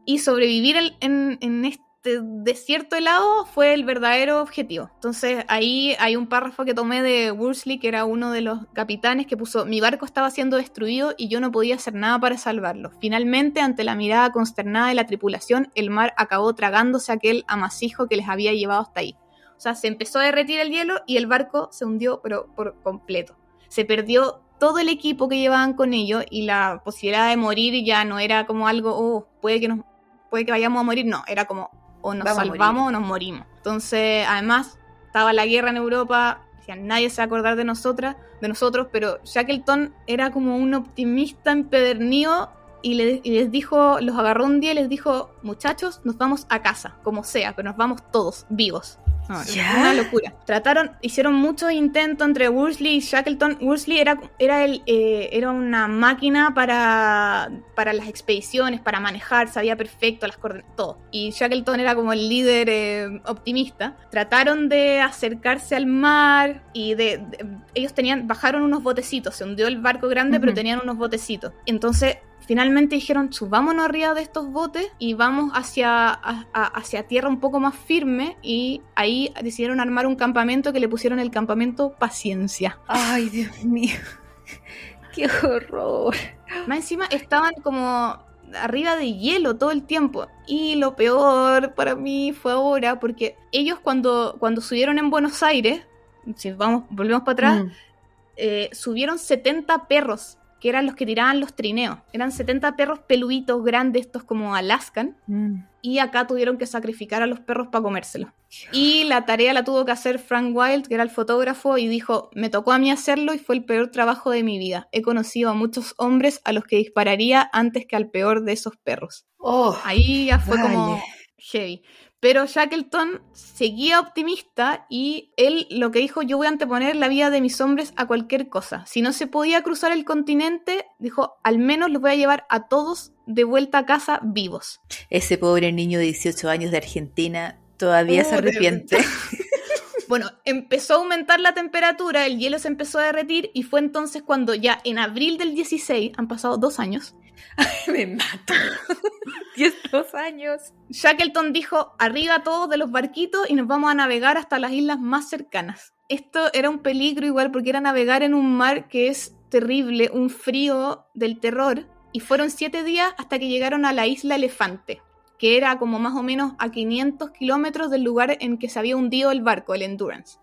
y sobrevivir en, en este desierto helado fue el verdadero objetivo. Entonces ahí hay un párrafo que tomé de Worsley, que era uno de los capitanes, que puso, mi barco estaba siendo destruido y yo no podía hacer nada para salvarlo. Finalmente, ante la mirada consternada de la tripulación, el mar acabó tragándose aquel amasijo que les había llevado hasta ahí. O sea, se empezó a derretir el hielo y el barco se hundió, pero por completo. Se perdió todo el equipo que llevaban con ellos y la posibilidad de morir ya no era como algo, oh, puede que nos, puede que vayamos a morir, no, era como o nos Vamos salvamos o nos morimos. Entonces, además, estaba la guerra en Europa, decían, nadie se va a acordar de nosotras, de nosotros, pero Shackleton era como un optimista empedernido y les dijo, los agarró un día y les dijo, muchachos, nos vamos a casa, como sea, pero nos vamos todos vivos. Una locura. Trataron, hicieron muchos intentos entre Worsley y Shackleton. Worsley era, era, el, eh, era una máquina para, para las expediciones, para manejar, sabía perfecto las coordenadas, todo. Y Shackleton era como el líder eh, optimista. Trataron de acercarse al mar y de, de- ellos tenían, bajaron unos botecitos, se hundió el barco grande, pero tenían unos botecitos. Entonces finalmente dijeron, subámonos arriba de estos botes y vamos hacia, a- a- hacia tierra un poco más firme y ahí decidieron armar un campamento que le pusieron el campamento Paciencia. Ay, Dios mío. Qué horror. Más encima estaban como arriba de hielo todo el tiempo. Y lo peor para mí fue ahora, porque ellos cuando, cuando subieron en Buenos Aires, si vamos, volvemos para atrás, Mm. eh, subieron 70 perros, que eran los que tiraban los trineos. Eran 70 perros peluditos grandes, estos como Alaskan. Mm. Y acá tuvieron que sacrificar a los perros para comérselos. Y la tarea la tuvo que hacer Frank Wild, que era el fotógrafo, y dijo, me tocó a mí hacerlo y fue el peor trabajo de mi vida. He conocido a muchos hombres a los que dispararía antes que al peor de esos perros. Oh, Ahí ya fue como heavy. Pero Shackleton seguía optimista y él lo que dijo, yo voy a anteponer la vida de mis hombres a cualquier cosa. Si no se podía cruzar el continente, dijo, al menos los voy a llevar a todos de vuelta a casa vivos. ese pobre niño de 18 años de Argentina todavía se Oh, de arrepiente. Bueno, empezó a aumentar la temperatura, el hielo se empezó a derretir y fue entonces cuando ya en abril del 16, han pasado dos años, Me mato. 10 dos años. Shackleton dijo, arriba todos de los barquitos y nos vamos a navegar hasta las islas más cercanas. Esto era un peligro igual porque era navegar en un mar que es terrible, un frío del terror. Y fueron siete días hasta que llegaron a la isla Elefante, que era como más o menos a 500 kilómetros del lugar en que se había hundido el barco, el Endurance.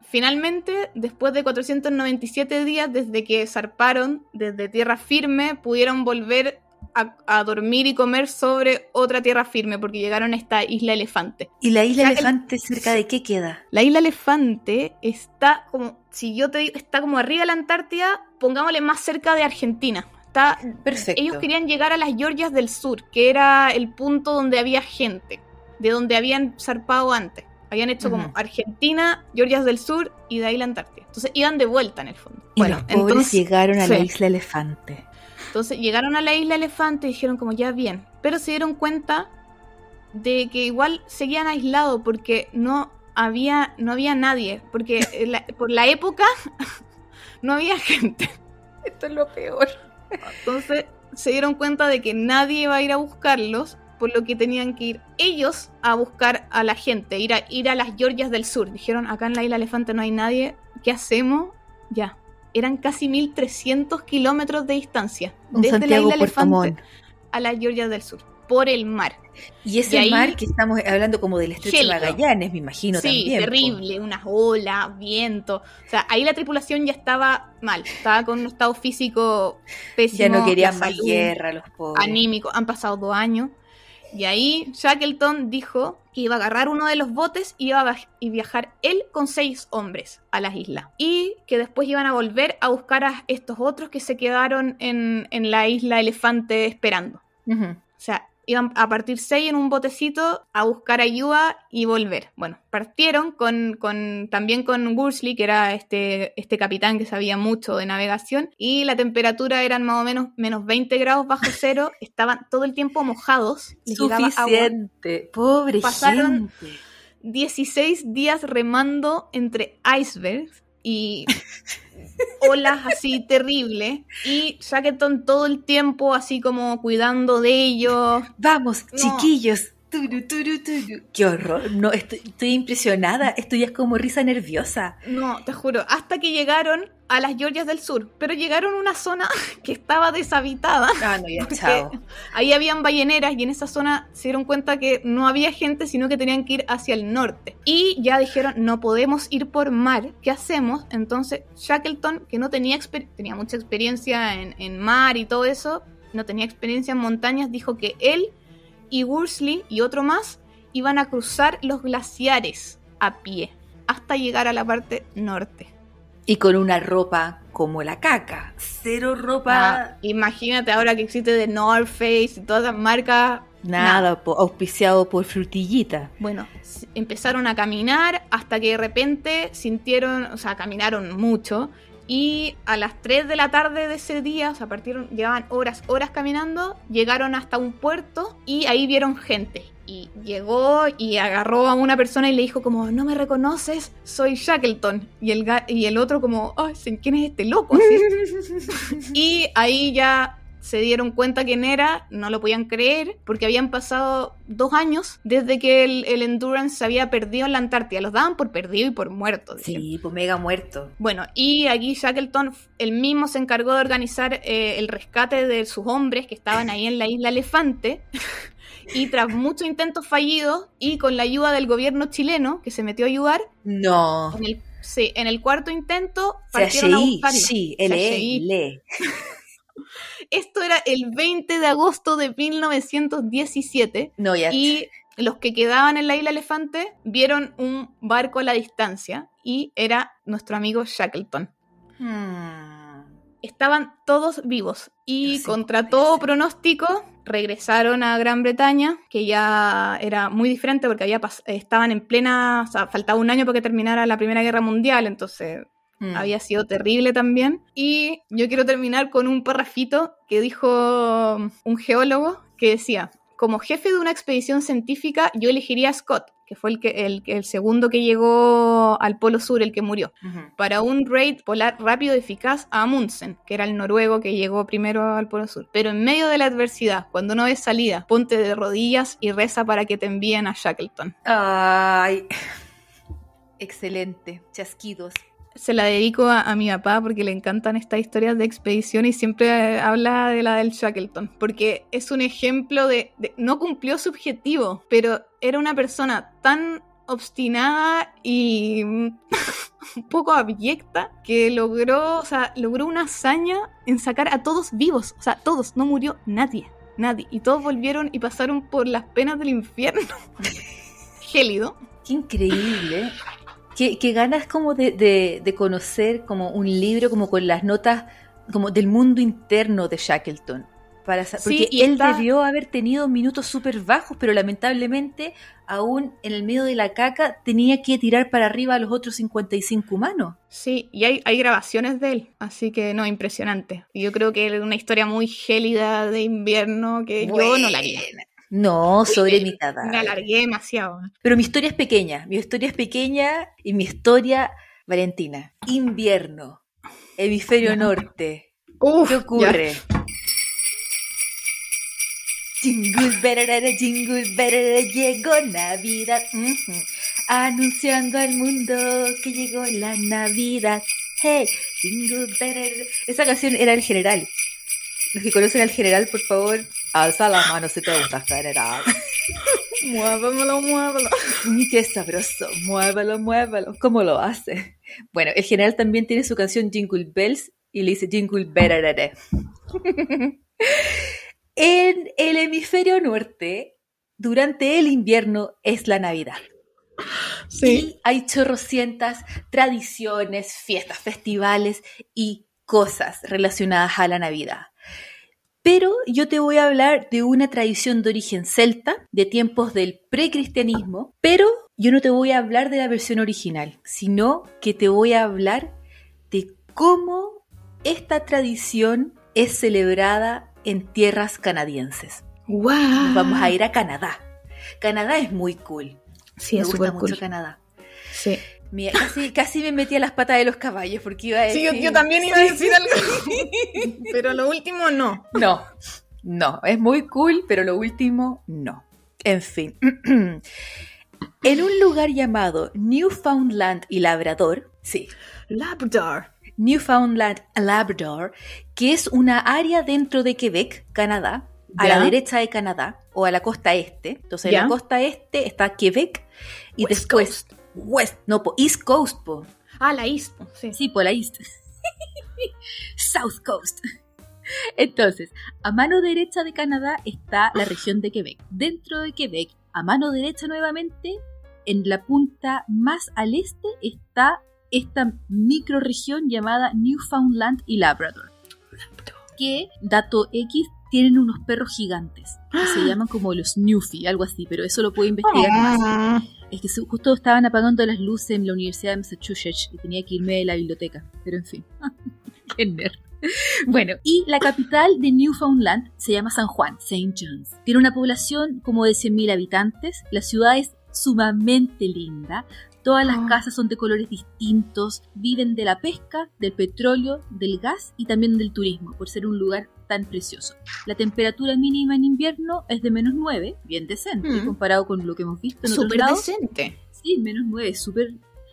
Finalmente, después de 497 días desde que zarparon desde tierra firme, pudieron volver a, a dormir y comer sobre otra tierra firme porque llegaron a esta isla elefante. ¿Y la isla elefante cerca de qué queda? La isla elefante está como, si yo te digo, está como arriba de la Antártida, pongámosle más cerca de Argentina. Está, Perfecto. ellos querían llegar a las Georgias del Sur, que era el punto donde había gente, de donde habían zarpado antes. Habían hecho como. Argentina, Georgias del Sur y de ahí la Antártida. Entonces iban de vuelta en el fondo. Y los pobres entonces, llegaron a la isla elefante. entonces llegaron a la isla Elefante y dijeron como ya bien, pero se dieron cuenta de que igual seguían aislados porque no había no había nadie, porque la- por la época no había gente. Esto es lo peor. Entonces se dieron cuenta de que nadie iba a ir a buscarlos, por lo que tenían que ir ellos a buscar a la gente, ir a, ir a las Georgias del Sur. Dijeron, acá en la isla Elefante no hay nadie, ¿qué hacemos? Ya. Eran casi 1300 kilómetros de distancia. Un desde Santiago la isla Montt. Elefante a las Georgias del Sur, por el mar. Y ese Y ahí- mar que estamos hablando como del estrecho de. Magallanes, me imagino sí, también. po. terrible, unas olas, viento. O sea, ahí la tripulación ya estaba mal, estaba con un estado físico pésimo. Ya no querían más guerra los pobres. Anímico, han pasado dos años. Y ahí Shackleton dijo que iba a agarrar uno de los botes y iba a viajar él con seis hombres a las islas. Y que después iban a volver a buscar a estos otros que se quedaron en, en la isla Elefante esperando. Ujú. O sea, iban a partir seis en un botecito a buscar ayuda y volver. Bueno, partieron con, con- también con Worsley, que era este, este capitán que sabía mucho de navegación, y la temperatura eran más o menos menos 20 grados bajo cero, estaban todo el tiempo mojados. Suficiente. Pobre Pasaron- gente. 16 días remando entre icebergs y olas así terribles y Shackleton todo el tiempo así como cuidando de ellos. Vamos, No. chiquillos. Turu, turu, turu. Qué horror. No, estoy, estoy impresionada. Esto ya es como risa nerviosa. No, te juro, hasta que llegaron a las Georgias del Sur, pero llegaron a una zona que estaba deshabitada. Ah, no, ya, chao. Ahí habían balleneras y en esa zona se dieron cuenta que no había gente, sino que tenían que ir hacia el norte. Y ya dijeron, no podemos ir por mar, ¿qué hacemos? Entonces Shackleton, que no tenía, tenía mucha experiencia en, en mar y todo eso, no tenía experiencia en montañas, dijo que él y Worsley y otro más iban a cruzar los glaciares a pie hasta llegar a la parte norte. Y con una ropa como la caca. Cero ropa. Ah, imagínate ahora que existe The North Face y todas las marcas Nada, po- auspiciado por frutillita. Bueno, empezaron a caminar hasta que de repente sintieron, o sea, caminaron mucho y a las 3 de la tarde de ese día, o sea, partieron, llevaban horas, horas caminando, llegaron hasta un puerto y ahí vieron gente. Y llegó y agarró a una persona y le dijo como, no me reconoces, soy Shackleton. Y el, y el otro como, ay, ¿quién es este loco? Y ahí ya se dieron cuenta quién era, no lo podían creer, porque habían pasado dos años desde que el, el Endurance se había perdido en la Antártida. Los daban por perdido y por muerto. Sí, pues mega muerto. Bueno, y aquí Shackleton, él mismo se encargó de organizar eh, el rescate de sus hombres que estaban ahí en la isla Elefante. Y tras muchos intentos fallidos y con la ayuda del gobierno chileno, que se metió a ayudar, No. en el, sí, en el cuarto intento Se partieron a buscarlo. sí. Esto era el 20 de agosto de 1917 No, ya. y los que quedaban en la isla Elefante vieron un barco a la distancia y era nuestro amigo Shackleton. Hmm. Estaban todos vivos y contra todo pronóstico regresaron a Gran Bretaña, que ya era muy diferente porque había estaban en plena, o sea, faltaba un año para que terminara la Primera Guerra Mundial, entonces Hmm. había sido terrible también. Y yo quiero terminar con un parrafito que dijo un geólogo que decía, como jefe de una expedición científica, yo elegiría a Scott, que fue el, que, el, el segundo que llegó al Polo Sur, el que murió, para un raid polar rápido y eficaz a Amundsen, que era el noruego que llegó primero al Polo Sur. Pero en medio de la adversidad, cuando no ves salida, ponte de rodillas y reza para que te envíen a Shackleton. Ay. Excelente. Chasquidos. Se la dedico a, mi papá porque le encantan estas historias de expedición y siempre eh, habla de la del Shackleton, porque es un ejemplo de, de- no cumplió su objetivo, pero era una persona tan obstinada y un poco abyecta que logró, o sea, logró una hazaña en sacar a todos vivos, o sea, todos, no murió nadie, nadie, y todos volvieron y pasaron por las penas del infierno. Gélido. Qué increíble. Qué, qué ganas como de, de- de conocer como un libro como con las notas como del mundo interno de Shackleton. Para, Sí, porque y él está- debió haber tenido minutos súper bajos, pero lamentablemente aún en el medio de la caca tenía que tirar para arriba a los otros 55 humanos. Sí, y hay, hay grabaciones de él, así que no, impresionante. Yo creo que es una historia muy gélida de invierno que yo no la haría. No, sobre me- cadáver. Me alargué demasiado. Pero mi historia es pequeña, mi historia es pequeña y mi historia, Valentina, invierno, hemisferio norte. Uf, ¿Qué ocurre? Jingle better, jingle llegó Navidad, anunciando al mundo que llegó la Navidad. Hey, jingle better. Esa canción era el general. Los que conocen al general, por favor, alza la mano si te gusta general. Muévelo. Mm, Qué sabroso, muévelo, muévelo. ¿Cómo lo hace? Bueno, el general también tiene su canción Jingle Bells y le dice Jingle Better. En el hemisferio norte durante el invierno es la Navidad. Sí. Y hay chorrocientas tradiciones, fiestas, festivales y cosas relacionadas a la Navidad. Pero yo te voy a hablar de una tradición de origen celta, de tiempos del precristianismo, pero yo no te voy a hablar de la versión original, sino que te voy a hablar de cómo esta tradición es celebrada en tierras canadienses. ¡Wow! Nos vamos a ir a Canadá. Canadá es muy cool. Sí, me es gusta mucho cool. Canadá. Sí. Mira, casi, casi me metí a las patas de los caballos porque iba a Sí, decir... yo, yo también iba a decir algo. Pero lo último no. No, no, es muy cool, pero lo último no. En fin. en un lugar llamado Newfoundland y Labrador, sí, Labrador. Newfoundland y Labrador, que es una área dentro de Quebec, Canadá, a la derecha de Canadá o a la costa este. Entonces, en la costa este está Quebec y West después West, no, po, East Coast, po. Ah, la ISPO. Sí. Sí, por la East. South Coast. Entonces, a mano derecha de Canadá está la región de Quebec. Dentro de Quebec, a mano derecha nuevamente, en la punta más al este está esta microregión llamada Newfoundland y Labrador. Que, dato X, tienen unos perros gigantes. Que se llaman como los Newfie, algo así, pero eso lo puedo investigar más. Ah, Es que justo estaban apagando las luces en la Universidad de Massachusetts y tenía que irme de la biblioteca. Pero en fin. Qué nerd. Bueno, y la capital de Newfoundland se llama San Juan, St. John's. Tiene una población como de 100.000 habitantes. La ciudad es sumamente linda. Todas las Ah. casas son de colores distintos. Viven de la pesca, del petróleo, del gas y también del turismo, por ser un lugar tan precioso. La temperatura mínima en invierno es de menos 9, bien decente, Mm. comparado con lo que hemos visto en otros Súper decente. Sí, menos 9, súper...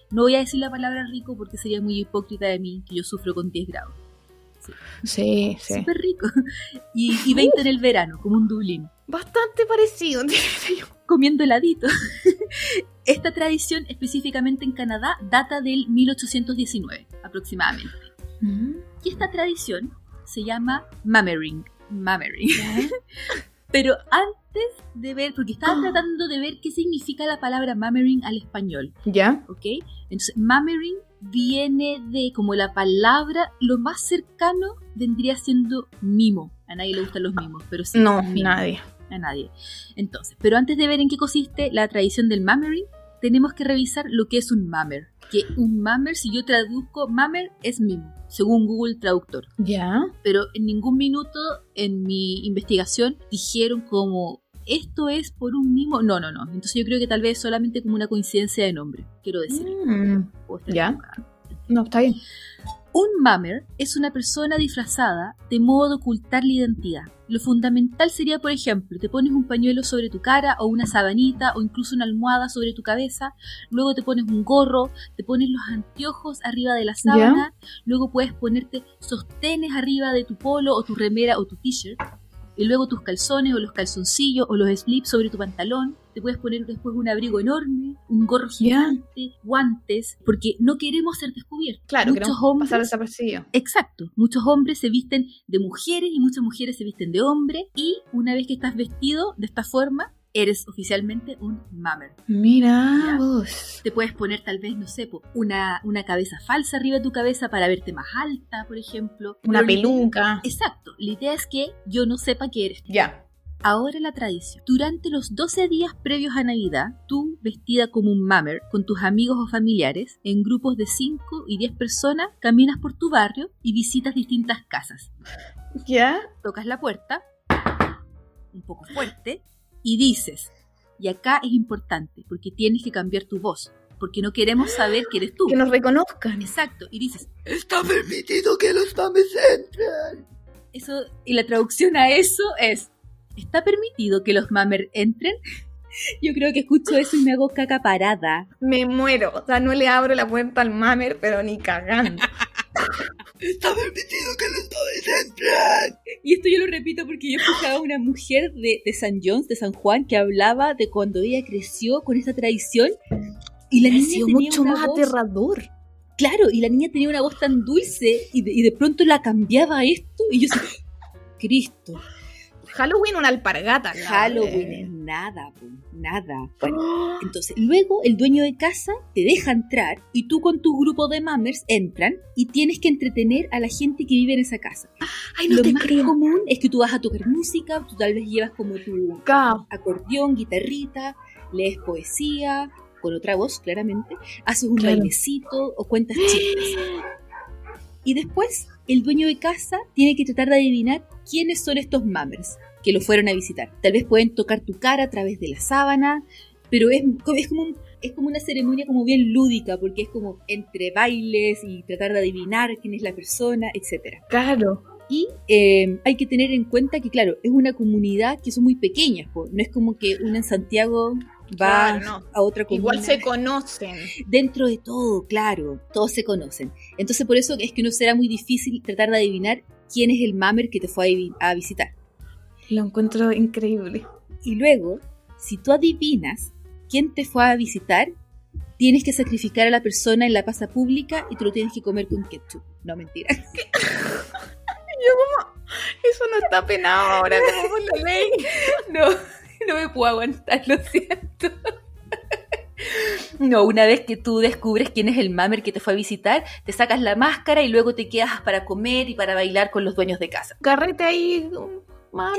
No voy a decir la palabra rico porque sería muy hipócrita de mí, que yo sufro con 10 grados. Sí, sí. Súper rico. Y, y 20 en el verano, como un Dublín. Bastante parecido. Comiendo heladito. Esta tradición, específicamente en Canadá, data del 1819, aproximadamente. Y esta tradición se llama mammering. Mammering. Pero antes de ver, porque estaba Ah. tratando de ver qué significa la palabra mammering al español. ¿Ya? ¿ok? Entonces, mammering viene de como la palabra, lo más cercano vendría siendo mimo. A nadie le gustan los mimos, pero sí. No, mimo. nadie. A nadie. Entonces, pero antes de ver en qué consiste la tradición del mammering, tenemos que revisar lo que es un mammer. Que un mammer, si yo traduzco, mammer es mimo, según Google Traductor. ¿Ya? Pero en ningún minuto en mi investigación dijeron como esto es por un mimo. No, no, no. Entonces yo creo que tal vez solamente como una coincidencia de nombre, quiero decir. Mm, ¿Ya? No, está bien. Un mummer es una persona disfrazada de modo de ocultar la identidad. Lo fundamental sería, por ejemplo, te pones un pañuelo sobre tu cara o una sabanita o incluso una almohada sobre tu cabeza, luego te pones un gorro, te pones los anteojos arriba de la sábana, luego puedes ponerte sostenes arriba de tu polo o tu remera o tu t-shirt, y luego tus calzones o los calzoncillos o los slips sobre tu pantalón, te puedes poner después un abrigo enorme, un gorro gigante, guantes, porque no queremos ser descubiertos. Claro, Muchos queremos hombres, pasar desapercibido. Exacto, muchos hombres se visten de mujeres y muchas mujeres se visten de hombre y una vez que estás vestido de esta forma, eres oficialmente un mummer. Mira Ya. vos. Te puedes poner tal vez, no sé, una, una cabeza falsa arriba de tu cabeza para verte más alta, por ejemplo. Una Pero peluca. Exacto, la idea es que yo no sepa que eres. Ya. Ahora la tradición. Durante los 12 días previos a Navidad, tú, vestida como un mummer, con tus amigos o familiares, en grupos de 5 y 10 personas, caminas por tu barrio y visitas distintas casas. ¿Ya? Tocas la puerta, un poco fuerte, y dices, y acá es importante, porque tienes que cambiar tu voz, porque no queremos saber que eres tú. Que nos reconozcan. Exacto, y dices, Está permitido que los mames entren. eso, y la traducción a eso es, ¿está permitido que los mummer entren? Yo creo que escucho eso y me hago caca parada. Me muero. O sea, no le abro la puerta al mamer, pero ni cagando. Está permitido que los mames entren. Y esto yo lo repito porque yo escuchaba a una mujer de, de San John's, de San Juan, que hablaba de cuando ella creció con esa tradición. Y la Ha niña sido tenía mucho una más voz- aterrador. Claro, y la niña tenía una voz tan dulce y de, y de pronto la cambiaba a esto y yo decía, Cristo, Halloween una alpargata. Halloween es nada, po, nada. Bueno, entonces, luego el dueño de casa te deja entrar y tú con tu grupo de mammers entran y tienes que entretener a la gente que vive en esa casa. Ay, no Lo te más creo. común es que tú vas a tocar música, tú tal vez llevas como tu acordeón, guitarrita, lees poesía, con otra voz claramente, haces un Claro. bailecito o cuentas chistes. Y después el dueño de casa tiene que tratar de adivinar quiénes son estos mammers que lo fueron a visitar. Tal vez pueden tocar tu cara a través de la sábana, pero es, es como un- es como una ceremonia como bien lúdica, porque es como entre bailes y tratar de adivinar quién es la persona, etcétera. Claro. Y eh, hay que tener en cuenta que, claro, es una comunidad que son muy pequeñas, po. no es como que una en Santiago va Claro, no. a otra comuna. Igual se conocen. Dentro de todo, claro, todos se conocen. Entonces por eso es que no será muy difícil tratar de adivinar quién es el mamer que te fue a visitar. Lo encuentro increíble. Y luego, si tú adivinas quién te fue a visitar, tienes que sacrificar a la persona en la plaza pública y tú lo tienes que comer con ketchup. No, mentira. Eso no está penado ahora, como por la ley. No, no me puedo aguantar, lo siento. No, una vez que tú descubres quién es el mamer que te fue a visitar, te sacas la máscara y luego te quedas para comer y para bailar con los dueños de casa. Carrete ahí,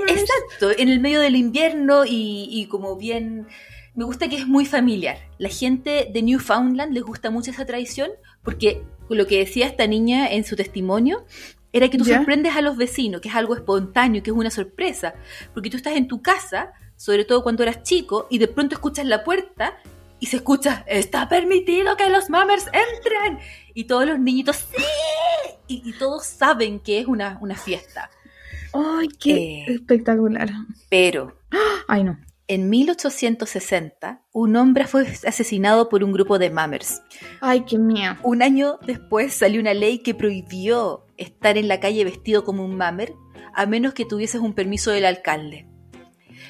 Exacto, en el medio del invierno y, y como bien... Me gusta que es muy familiar. La gente de Newfoundland les gusta mucho esa tradición porque lo que decía esta niña en su testimonio era que tú sorprendes a los vecinos, que es algo espontáneo, que es una sorpresa. Porque tú estás en tu casa, sobre todo cuando eras chico, y de pronto escuchas la puerta y se escucha, está permitido que los mammers entren. Y todos los niñitos, sí. Y, y todos saben que es una, una fiesta. Ay, qué Eh. espectacular. Pero Ay, no. En 1860, un hombre fue asesinado por un grupo de mammers. Ay, qué miedo. Un año después salió una ley que prohibió estar en la calle vestido como un mammer, a menos que tuvieses un permiso del alcalde.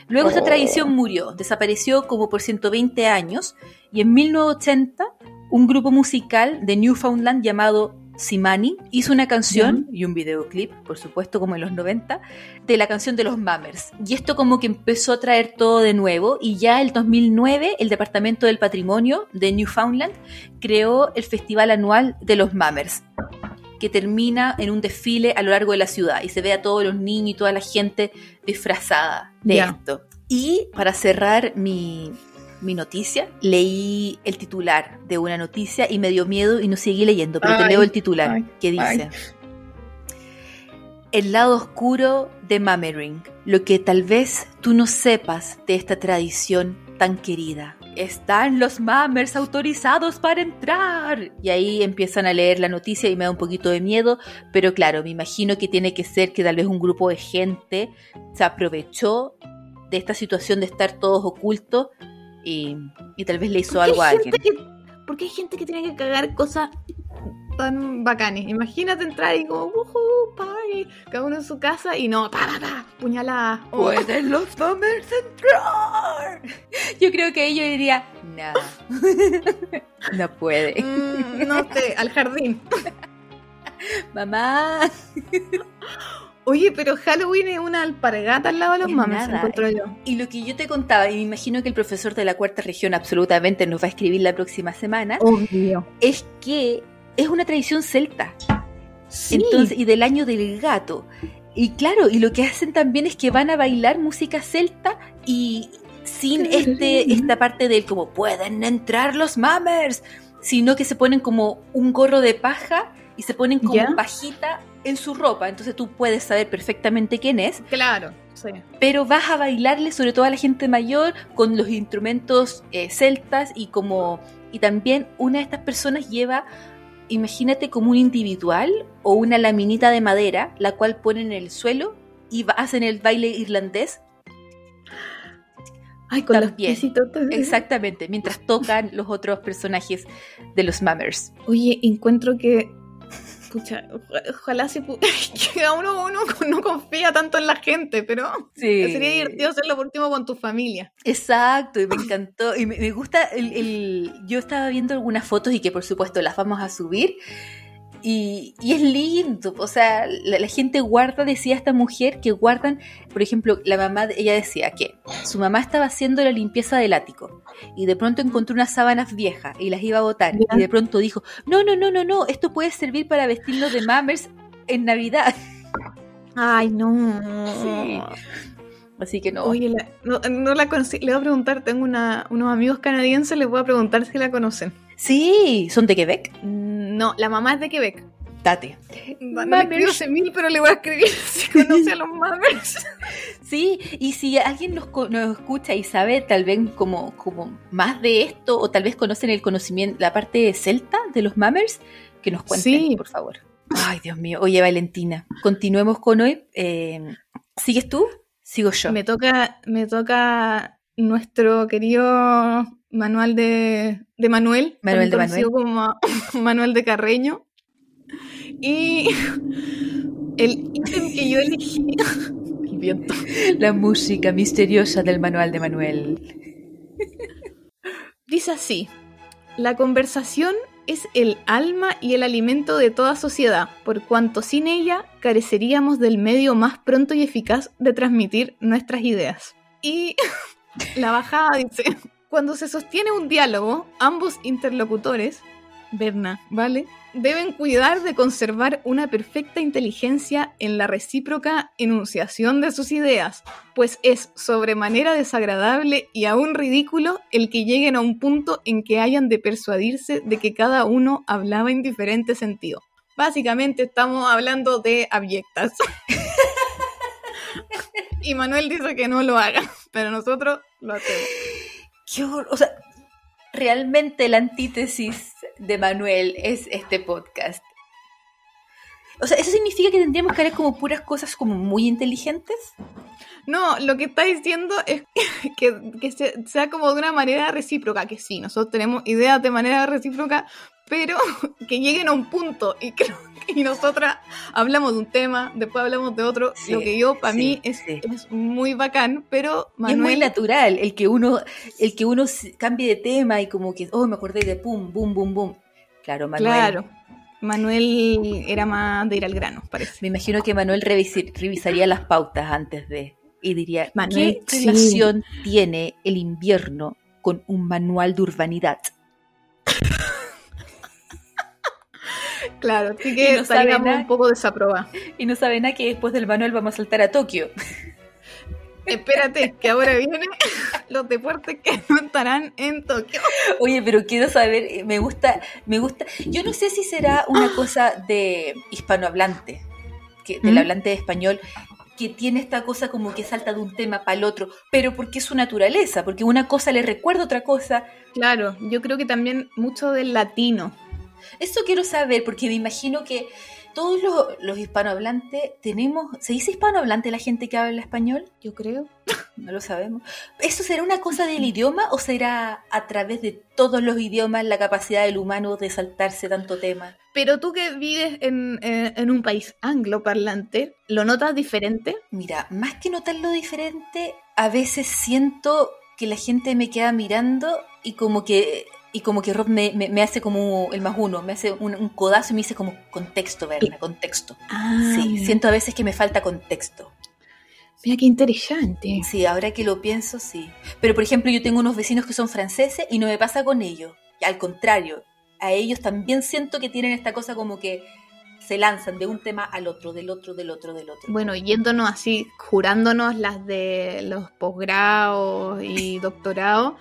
Luego esa Oh. tradición murió, desapareció como por 120 años, y en 1980 un grupo musical de Newfoundland llamado Simani hizo una canción y un videoclip, por supuesto como en los 90, de la canción de los Mammers. Y esto como que empezó a traer todo de nuevo y ya el 2009 el Departamento del Patrimonio de Newfoundland creó el festival anual de los Mammers que termina en un desfile a lo largo de la ciudad y se ve a todos los niños y toda la gente disfrazada de esto. Y para cerrar mi, mi noticia, leí el titular de una noticia y me dio miedo y no seguí leyendo, pero te leo el titular ay, que dice... ay. El lado oscuro de Mammering, lo que tal vez tú no sepas de esta tradición tan querida. Están los Mammers autorizados para entrar. Y ahí empiezan a leer la noticia y me da un poquito de miedo, pero claro, me imagino que tiene que ser que tal vez un grupo de gente se aprovechó de esta situación de estar todos ocultos y, y tal vez le hizo ¿Por qué algo a alguien. que- Porque hay gente que tiene que cagar cosas tan bacanes. Imagínate entrar y como, "Woohoo, party", cada uno en su casa y no, pa, pa, pa, puñalada. Oh, ¿Pueden los Mammers entrar? Yo creo que ella diría, no, no puede. mm, no sé, al jardín. Mamá. Oye, pero Halloween es una alpargata al lado de los Es mames, encuentro yo. Y lo que yo te contaba, y me imagino que el profesor de la cuarta región absolutamente nos va a escribir la próxima semana, Obvio. es que es una tradición celta. Sí. Entonces, y del año del gato. Y claro, y lo que hacen también es que van a bailar música celta y sin este, esta parte del como pueden entrar los mammers, sino que se ponen como un gorro de paja y se ponen como ¿Ya? pajita en su ropa. Entonces tú puedes saber perfectamente quién es, Claro, sí. pero vas a bailarle sobre todo a la gente mayor con los instrumentos eh, celtas y como y también una de estas personas lleva imagínate como un individual o una laminita de madera la cual ponen en el suelo y hacen el baile irlandés Ay, con También. los piecitos. exactamente mientras tocan los otros personajes de los Mammers Oye, encuentro que. Pucha, oja- ojalá se pu- que a uno, uno no confía tanto en la gente, pero sí sería divertido hacerlo por último con tu familia. Exacto, y me encantó. Y me, me gusta el, el- Yo estaba viendo algunas fotos y que por supuesto las vamos a subir. Y, y es lindo, o sea, la, la gente guarda, decía esta mujer, que guardan, por ejemplo, la mamá, ella decía que su mamá estaba haciendo la limpieza del ático y de pronto encontró unas sábanas viejas y las iba a botar y de pronto dijo, no, no, no, no, no, esto puede servir para vestirnos de mammers en Navidad. Ay, no. Sí. Así que no. Oye, la- no, no la conocí. Le voy a preguntar, tengo una- unos amigos canadienses, les voy a preguntar si la conocen. Sí, son de Quebec. No, la mamá es de Quebec. Mammers. escribo hace mil, pero le voy a escribir si conoce a los mammers. Sí, y si alguien nos, nos escucha y sabe tal vez como, como más de esto, o tal vez conocen el conocimiento, la parte celta de los mammers, que nos cuenten, Sí. por favor. Ay, Dios mío. Oye, Valentina, continuemos con hoy. Eh, ¿Sigues tú? Sigo yo. Me toca, me toca nuestro querido manual de, de Manuel, Manuel de conocido como Manuel de Carreño. Y el ítem que yo elegí, el viento, La música misteriosa del manual de Manuel. dice así: La conversación es el alma y el alimento de toda sociedad, por cuanto sin ella careceríamos del medio más pronto y eficaz de transmitir nuestras ideas. Y la bajada dice, cuando se sostiene un diálogo, ambos interlocutores, Berna, ¿vale? Deben cuidar de conservar una perfecta inteligencia en la recíproca enunciación de sus ideas, pues es sobremanera desagradable y aún ridículo el que lleguen a un punto en que hayan de persuadirse de que cada uno hablaba en diferente sentido. Básicamente estamos hablando de abyectas. y Manuel dice que no lo haga, pero nosotros lo hacemos. Qué horror. O sea, realmente la antítesis de Manuel es este podcast. O sea, ¿eso significa que tendríamos que hacer como puras cosas como muy inteligentes? No, lo que está diciendo es que, que se- sea como de una manera recíproca, que sí, nosotros tenemos ideas de manera recíproca, pero que lleguen a un punto y que y nosotras hablamos de un tema, después hablamos de otro, Sí, lo que yo para sí, mí es, sí. es muy bacán, pero Y es muy Manuel natural el que uno, el que uno cambie de tema y como que, oh, me acordé de pum, boom, boom, boom. Claro, Manuel. Claro. Manuel era más de ir al grano, parece. Me imagino que Manuel revisaría las pautas antes de y diría, Manuel, ¿qué sí. relación tiene el invierno con un manual de urbanidad? Claro, así que no nada. un poco desaprobados. Y no sabe nada que después del manual vamos a saltar a Tokio. Espérate, que ahora vienen los deportes que no estarán en Tokio. Oye, pero quiero saber, eh, me gusta, me gusta. Yo no sé si será una cosa de hispanohablante, que, del ¿Mm? hablante de español, que tiene esta cosa como que salta de un tema para el otro, pero porque es su naturaleza, porque una cosa le recuerda otra cosa. Claro, yo creo que también mucho del latino. Eso quiero saber, porque me imagino que todos los, los hispanohablantes tenemos. ¿Se dice hispanohablante la gente que habla español? Yo creo. No lo sabemos. ¿Eso será una cosa del idioma o será a través de todos los idiomas la capacidad del humano de saltarse tanto tema? Pero tú que vives en, eh, en un país angloparlante, ¿lo notas diferente? Mira, más que notarlo diferente, a veces siento que la gente me queda mirando y como que y como que Rob me, me- me hace como el más uno, me hace un, un codazo y me dice como contexto, Berna, contexto. Ah, Sí, siento a veces que me falta contexto. Mira qué interesante. Sí, ahora que lo pienso, sí. Pero por ejemplo, yo tengo unos vecinos que son franceses y no me pasa con ellos. Al contrario, a ellos también siento que tienen esta cosa como que se lanzan de un tema al otro, del otro, del otro, del otro. Bueno, yéndonos así, jurándonos las de los posgrados y doctorados,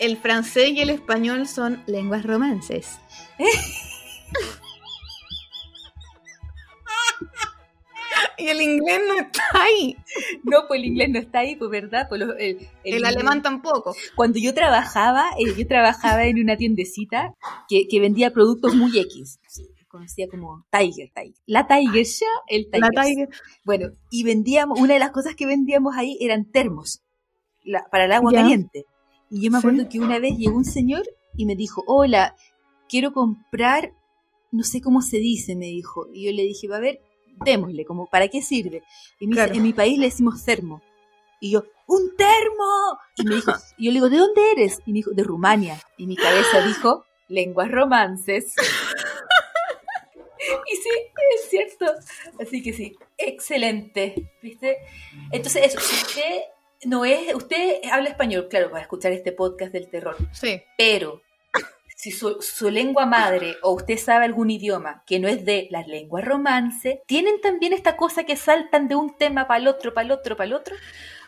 el francés y el español son lenguas romances. y el inglés no está ahí. No, pues el inglés no está ahí, pues verdad. Pues lo- el, El, el- alemán tampoco. Cuando yo trabajaba, eh, yo trabajaba en una tiendecita que, que vendía productos muy X. Sí, Conocía como Tiger, Tiger. La Tiger Show, el Tiger. La Tiger. Bueno, y vendíamos, una de las cosas que vendíamos ahí eran termos la- para el agua Ya. caliente. Y yo me Sí. acuerdo que una vez llegó un señor y me dijo, hola, quiero comprar, no sé cómo se dice, me dijo. Y yo le dije, va a ver, démosle, como, ¿para qué sirve? Y me Claro. dice, en mi país le decimos termo. Y yo, ¡un termo! Y me dijo, y yo le digo, ¿de dónde eres? Y me dijo, de Rumania. Y mi cabeza dijo, lenguas romances. Y sí, es cierto. Así que sí, excelente. ¿Viste? Entonces, eso, si usted no es, usted habla español, claro, para escuchar este podcast del terror. Sí. Pero si su, su lengua madre o usted sabe algún idioma que no es de las lenguas romance, ¿tienen también esta cosa que saltan de un tema para el otro, para el otro, para el otro?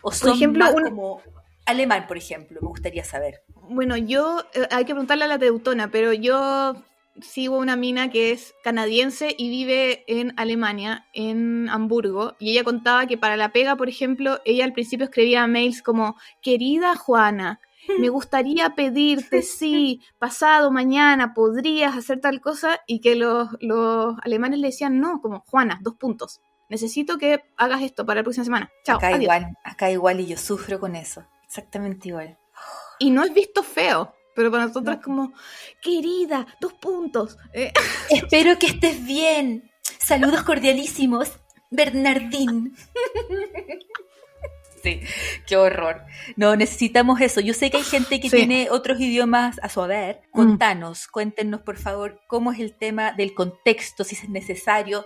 ¿O son ejemplo, más un- como alemán, por ejemplo? Me gustaría saber. Bueno, yo, eh, hay que preguntarle a la teutona, pero yo sigo una mina que es canadiense y vive en Alemania, en Hamburgo, y ella contaba que para la pega, por ejemplo, ella al principio escribía mails como, querida Juana, me gustaría pedirte si pasado mañana podrías hacer tal cosa y que los, los alemanes le decían no, como Juana, dos puntos. Necesito que hagas esto para la próxima semana. Chao. acá adiós". igual, acá igual y yo sufro con eso. Exactamente igual. Y no es visto feo, pero para nosotros No. como, querida, dos puntos. Eh, Espero que estés bien. Saludos cordialísimos, Bernardín. Sí, qué horror. No, necesitamos eso. Yo sé que hay gente que Sí. tiene otros idiomas a su haber. Mm. Contanos, cuéntenos por favor cómo es el tema del contexto, si es necesario.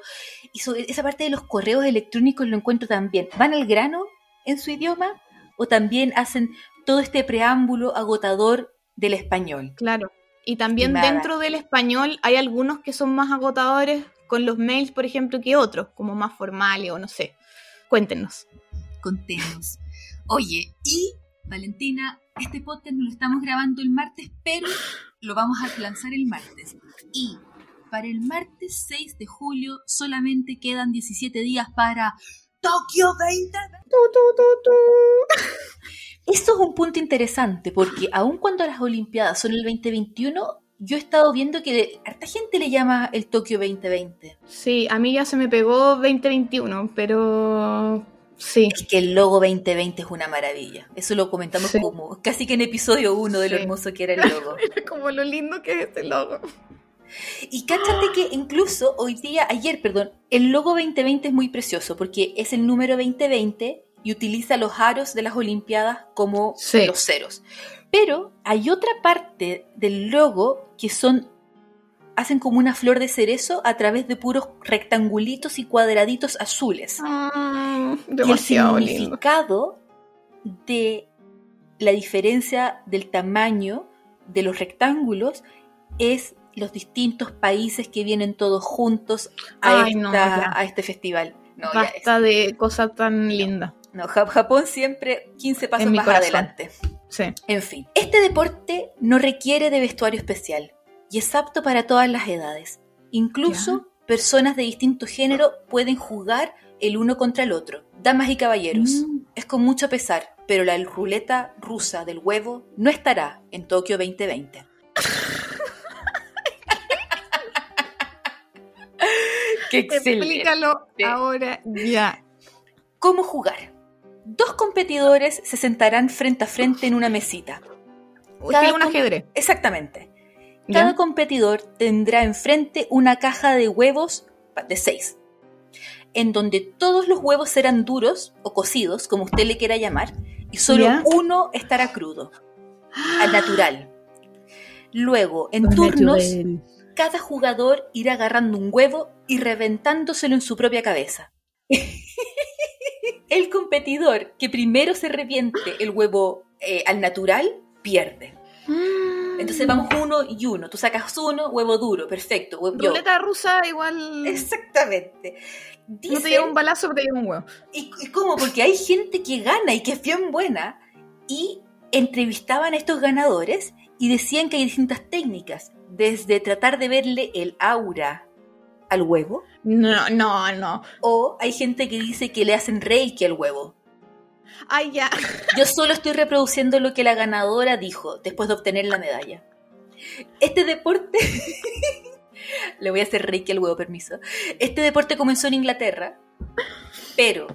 Y sobre esa parte de los correos electrónicos lo encuentro también. ¿Van al grano en su idioma? ¿O también hacen todo este preámbulo agotador del español? claro. Y también dentro del español hay algunos que son más agotadores con los mails, por ejemplo, que otros, como más formales o no sé. Cuéntenos. Contenos. Oye, y Valentina, este podcast no lo estamos grabando el martes, pero lo vamos a lanzar el martes. Y para el martes 6 de julio solamente quedan 17 días para Tokio 20. Eso es un punto interesante, porque aun cuando las Olimpiadas son el 2021, yo he estado viendo que harta gente le llama el Tokio 2020. Sí, a mí ya se me pegó 2021, pero sí. Es que el logo 2020 es una maravilla. Eso lo comentamos Sí. como casi que en episodio 1 de lo Sí. hermoso que era el logo. como lo lindo que es este logo. Y cáchate que incluso hoy día, ayer, perdón, el logo 2020 es muy precioso porque es el número 2020 y utiliza los aros de las Olimpiadas como Sí. los ceros. Pero hay otra parte del logo que son hacen como una flor de cerezo a través de puros rectangulitos y cuadraditos azules. Ah, y el lindo. significado de la diferencia del tamaño de los rectángulos es los distintos países que vienen todos juntos a, Ay, no, esta- ya. a este festival. No, es- Basta de cosas tan no, Ja- Japón siempre 15 pasos más corazón. adelante. Sí. En fin, este deporte no requiere de vestuario especial y es apto para todas las edades. Incluso personas de distinto género pueden jugar el uno contra el otro. Damas y caballeros, Mm. es con mucho pesar, pero la ruleta rusa del huevo no estará en Tokio 2020. ¡Qué Explícalo ahora ya. ¿Cómo jugar? Dos competidores se sentarán frente a frente en una mesita. Cada un ajedrez. Exactamente. ¿ya? Cada competidor tendrá enfrente una caja de huevos de seis, en donde todos los huevos serán duros o cocidos, como usted le quiera llamar, y solo Ya. uno estará crudo, al natural. Luego, en turnos, cada jugador irá agarrando un huevo y reventándoselo en su propia cabeza. el competidor que primero se reviente el huevo eh, al natural pierde. Mm. Entonces vamos uno y uno. Tú sacas uno, huevo duro, perfecto. Huevo. Ruleta rusa igual. Exactamente. No te Dicen- lleva un balazo, pero te lleva un huevo. ¿Y, y cómo? Porque hay gente que gana y que es bien buena. Y entrevistaban a estos ganadores y decían que hay distintas técnicas. Desde tratar de verle el aura al huevo. No, no, no. O hay gente que dice que le hacen reiki al huevo. Ay, ya. Yo solo estoy reproduciendo lo que la ganadora dijo después de obtener la medalla. Este deporte. Le voy a hacer reiki al huevo, permiso. Este deporte comenzó en Inglaterra, pero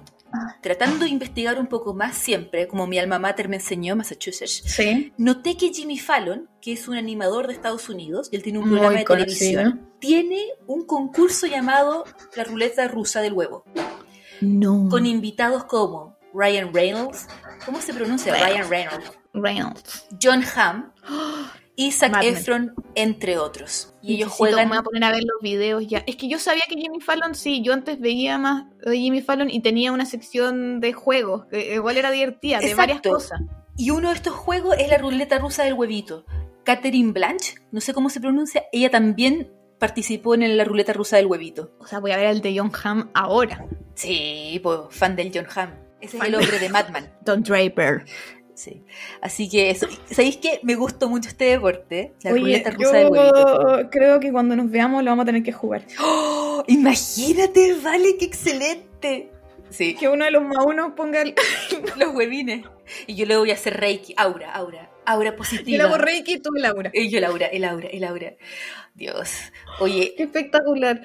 tratando de investigar un poco más siempre, como mi alma mater me enseñó, Massachusetts, Sí. noté que Jimmy Fallon, que es un animador de Estados Unidos, y él tiene un Muy programa de conocido. televisión, tiene un concurso llamado La Ruleta Rusa del Huevo No. con invitados como Ryan Reynolds, ¿cómo se pronuncia? Ryan Reynolds, Reynolds. John Hamm Zac Mad Men. Efron, entre otros. Y ellos Necesito- juegan... Me voy a poner a ver los videos ya. Es que yo sabía que Jimmy Fallon, sí, yo antes veía más de Jimmy Fallon y tenía una sección de juegos, que igual era divertida, de varias cosas. Y uno de estos juegos es la ruleta rusa del huevito. Catherine Blanche, no sé cómo se pronuncia, ella también participó en la ruleta rusa del huevito. O sea, voy a ver el de John Hamm ahora. Sí, pues fan del John Hamm. Ese es el hombre de Madman. Don Draper. Sí. Así que eso. ¿Sabéis qué? Me gustó mucho este deporte. La Oye, ruleta rusa yo huevito. creo que cuando nos veamos lo vamos a tener que jugar. ¡Oh! Imagínate, vale, qué excelente. Sí, Que uno de los más unos ponga el... los huevines. Y yo le voy a hacer Reiki. Aura, aura. Aura Yo positiva. le hago Reiki y tú Laura. Y yo, Laura, el aura, el aura. Dios. Oye, Qué espectacular.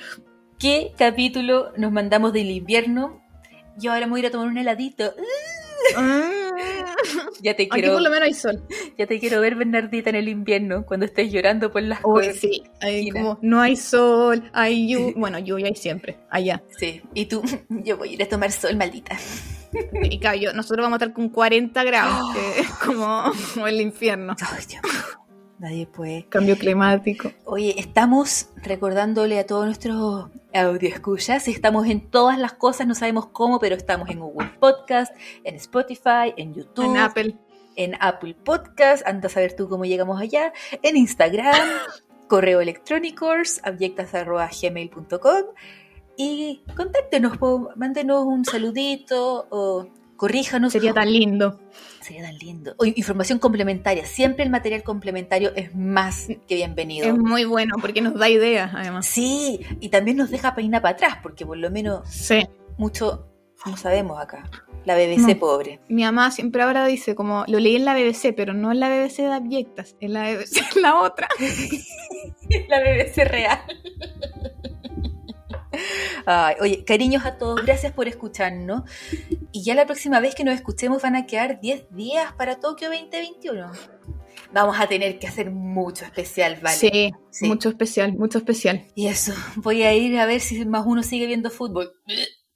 ¿qué capítulo nos mandamos del invierno? Yo ahora me voy a ir a tomar un heladito. Ah. Ya te Aquí por lo menos hay sol. ya te quiero ver, Bernardita, en el invierno, cuando estés llorando por las cosas. sí. Hay como, no hay sol, hay lluvia. Bueno, lluvia hay siempre, allá. Sí. Y tú, yo voy a ir a tomar sol, maldita. Y yo- nosotros vamos a estar con 40 grados, que es como, como el infierno. Ay, Dios. Nadie puede. Cambio climático. Oye, estamos recordándole a todos nuestros audioscuchas, estamos en todas las cosas, no sabemos cómo, pero estamos en Google Podcast, en Spotify, en YouTube, En Apple. en Apple Podcast, anda a saber tú cómo llegamos allá, en Instagram, correo electrónico, abyectas.gmail.com y contáctenos, mándenos un saludito o corríjanos. Sería tan lindo. Sería tan lindo. O información complementaria, siempre el material complementario es más que bienvenido. Es muy bueno porque nos da ideas, además. Sí, y también nos deja peinar para atrás, porque por lo menos Sí. mucho no sabemos acá. La BBC No. pobre. Mi mamá siempre ahora dice, como, lo leí en la BBC, pero no en la BBC de Abyectas, en la BBC en la otra. La BBC real. Ay, oye, cariños a todos, gracias por escucharnos. Y ya la próxima vez que nos escuchemos van a quedar 10 días para Tokio 2021. Vamos a tener que hacer mucho especial, ¿vale? Sí, Sí. mucho especial, mucho especial. Y eso, voy a ir a ver si más uno sigue viendo fútbol.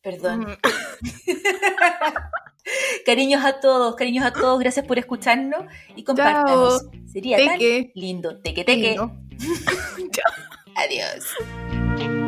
Perdón. Mm. Cariños a todos, cariños a todos, gracias por escucharnos y compártanos. Sería tan Teque. lindo. Teque, teque. Lindo. Adiós.